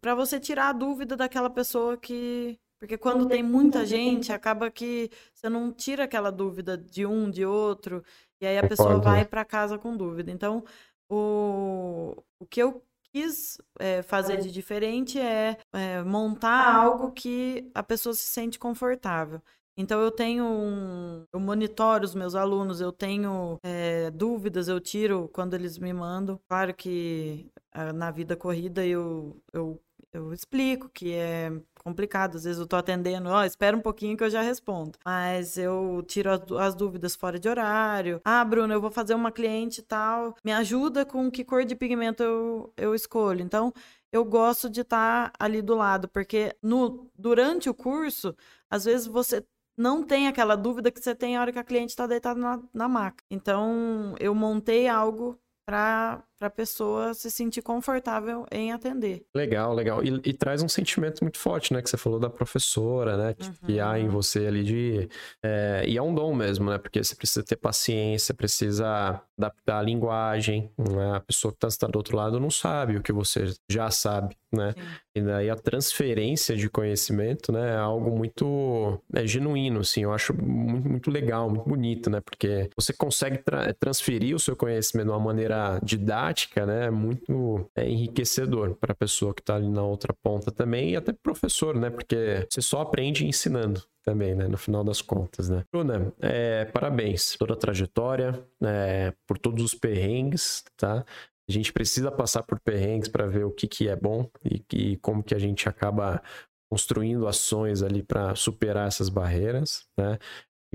para você tirar a dúvida daquela pessoa que porque quando tem muita gente, acaba que você não tira aquela dúvida de um, de outro, e aí a pessoa vai para casa com dúvida. Então, o, o que eu quis é, fazer de diferente é, é, montar algo que a pessoa se sente confortável. Então eu tenho um, eu monitoro os meus alunos, eu tenho é, dúvidas, eu tiro quando eles me mandam. Claro que ah, na vida corrida eu, eu, eu explico que é complicado, às vezes eu tô atendendo, ó, oh, espera um pouquinho que eu já respondo. Mas eu tiro as, as dúvidas fora de horário. Ah, Bruno, eu vou fazer uma cliente tal, me ajuda com que cor de pigmento eu, eu escolho. Então, eu gosto de estar tá ali do lado, porque no durante o curso, às vezes você não tem aquela dúvida que você tem a hora que a cliente está deitada na, na maca. Então, eu montei algo para a pessoa se sentir confortável em atender. Legal, legal. E, e, traz um sentimento muito forte, né? Que você falou da professora, né? Que, uhum. que há em você ali de. É, e é um dom mesmo, né? Porque você precisa ter paciência, precisa adaptar a linguagem. Né? A pessoa que está do outro lado não sabe o que você já sabe, né? Sim. E daí a transferência de conhecimento, né? É algo muito é, genuíno, assim. Eu acho muito, muito legal, muito bonito, né? Porque você consegue tra transferir o seu conhecimento de uma maneira didática prática, né, é muito é, enriquecedor para a pessoa que está ali na outra ponta também e até professor, né, porque você só aprende ensinando também, né, no final das contas, né. Bruna, é, parabéns toda a trajetória, é, por todos os perrengues, tá? A gente precisa passar por perrengues para ver o que, que é bom e, e como que a gente acaba construindo ações ali para superar essas barreiras, né?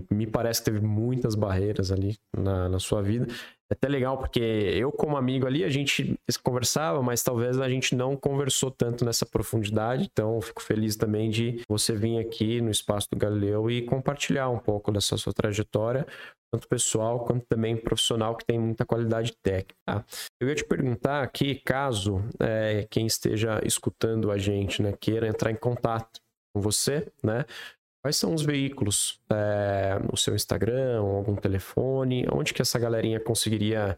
me parece que teve muitas barreiras ali na, na sua vida. É até legal porque eu, como amigo ali, a gente conversava, mas talvez a gente não conversou tanto nessa profundidade. Então, fico feliz também de você vir aqui no espaço do Galileu e compartilhar um pouco dessa sua trajetória, tanto pessoal quanto também profissional, que tem muita qualidade técnica. Tá? Eu ia te perguntar aqui, caso é, quem esteja escutando a gente né, queira entrar em contato com você, né? Quais são os veículos? É, o seu Instagram, algum telefone? Onde que essa galerinha conseguiria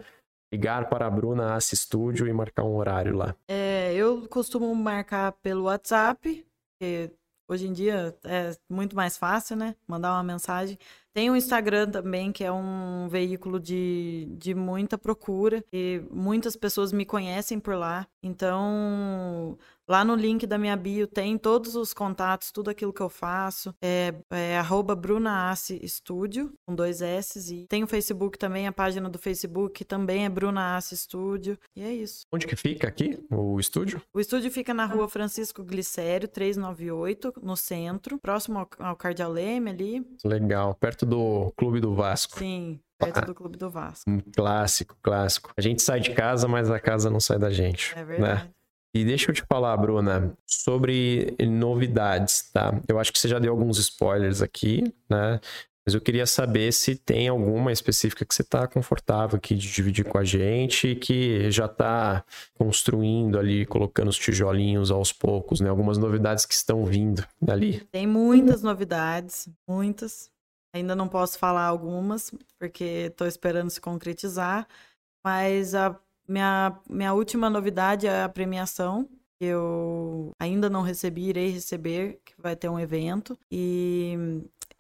ligar para a Bruna Assi Studio e marcar um horário lá? É, eu costumo marcar pelo WhatsApp, que hoje em dia é muito mais fácil, né? Mandar uma mensagem. Tem o Instagram também, que é um veículo de, de muita procura e muitas pessoas me conhecem por lá. Então, Lá no link da minha bio tem todos os contatos, tudo aquilo que eu faço. É, é arroba Studio, com dois S. E tem o Facebook também, a página do Facebook também é Bruna Assi Studio. E é isso. Onde que fica aqui o estúdio? O estúdio fica na rua Francisco Glicério, 398, no centro, próximo ao, ao Cardeal Leme ali. Legal, perto do Clube do Vasco. Sim, perto do Clube do Vasco. Um clássico, clássico. A gente sai de casa, mas a casa não sai da gente. É né? verdade. Né? E deixa eu te falar, Bruna, sobre novidades, tá? Eu acho que você já deu alguns spoilers aqui, né? Mas eu queria saber se tem alguma específica que você está confortável aqui de dividir com a gente, que já está construindo ali, colocando os tijolinhos aos poucos, né? Algumas novidades que estão vindo dali. Tem muitas novidades, muitas. Ainda não posso falar algumas, porque estou esperando se concretizar. Mas a minha, minha última novidade é a premiação. Que eu ainda não recebi, irei receber, que vai ter um evento. E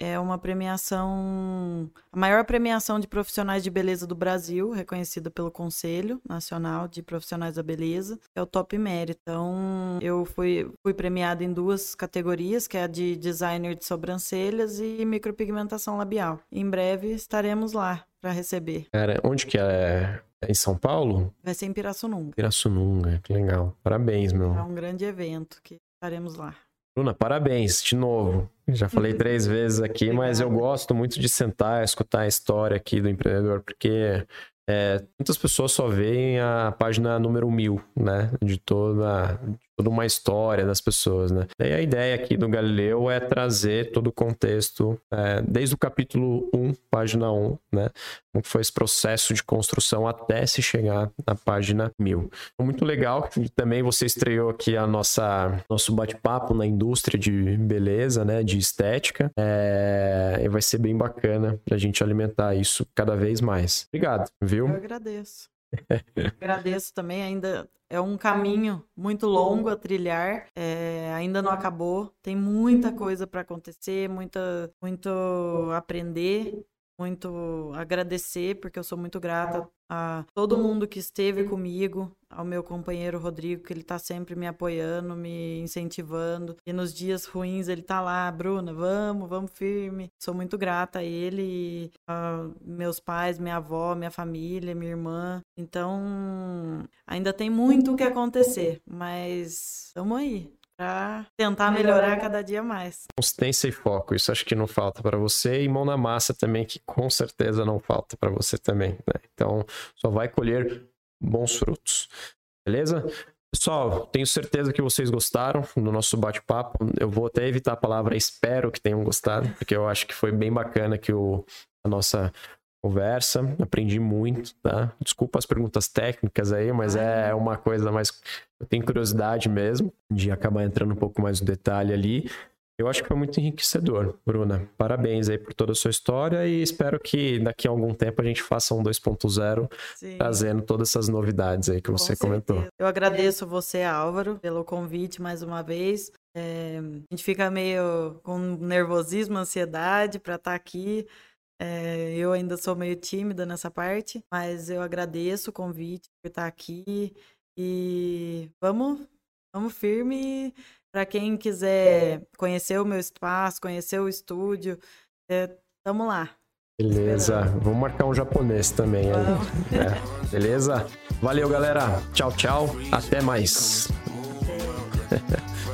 é uma premiação, a maior premiação de profissionais de beleza do Brasil, reconhecida pelo Conselho Nacional de Profissionais da Beleza, é o Top Merit. Então, eu fui, fui premiada em duas categorias, que é a de designer de sobrancelhas e micropigmentação labial. Em breve estaremos lá para receber. Cara, onde que é é em São Paulo? Vai ser em Pirassununga. Pirassununga, que legal. Parabéns, meu. É um grande evento que estaremos lá. Bruna, parabéns de novo. Já falei três vezes aqui, mas eu gosto muito de sentar, escutar a história aqui do empreendedor, porque é, muitas pessoas só veem a página número mil, né? De toda, toda uma história das pessoas, né? Daí a ideia aqui do Galileu é trazer todo o contexto, é, desde o capítulo 1, página 1, né? Como foi esse processo de construção até se chegar na página 1000. Muito legal também você estreou aqui a nossa nosso bate-papo na indústria de beleza, né? De estética. É, e vai ser bem bacana pra gente alimentar isso cada vez mais. Obrigado, viu? Eu agradeço. Agradeço também, ainda é um caminho muito longo a trilhar, é, ainda não acabou, tem muita coisa para acontecer, muita, muito aprender, muito agradecer, porque eu sou muito grata a todo mundo que esteve comigo, ao meu companheiro Rodrigo, que ele tá sempre me apoiando, me incentivando. E nos dias ruins ele tá lá, Bruna, vamos, vamos firme. Sou muito grata a ele, a meus pais, minha avó, minha família, minha irmã. Então, ainda tem muito o que acontecer, mas estamos aí para tentar melhorar cada dia mais. Consistência e foco, isso acho que não falta para você e mão na massa também, que com certeza não falta para você também. Né? Então, só vai colher bons frutos. Beleza? Pessoal, tenho certeza que vocês gostaram do nosso bate-papo. Eu vou até evitar a palavra espero que tenham gostado, porque eu acho que foi bem bacana que o, a nossa conversa, aprendi muito, tá? Desculpa as perguntas técnicas aí, mas é uma coisa mais. Eu tenho curiosidade mesmo de acabar entrando um pouco mais no detalhe ali. Eu acho que foi muito enriquecedor, Bruna. Parabéns aí por toda a sua história e espero que daqui a algum tempo a gente faça um 2.0 trazendo todas essas novidades aí que Com você certeza. comentou. Eu agradeço você, Álvaro, pelo convite mais uma vez. É, a gente fica meio com nervosismo, ansiedade para estar tá aqui. É, eu ainda sou meio tímida nessa parte, mas eu agradeço o convite por estar aqui e vamos, vamos firme. Para quem quiser conhecer o meu espaço, conhecer o estúdio, é, tamo lá. Beleza, vamos marcar um japonês também aí. É, beleza? Valeu, galera. Tchau, tchau. Até mais.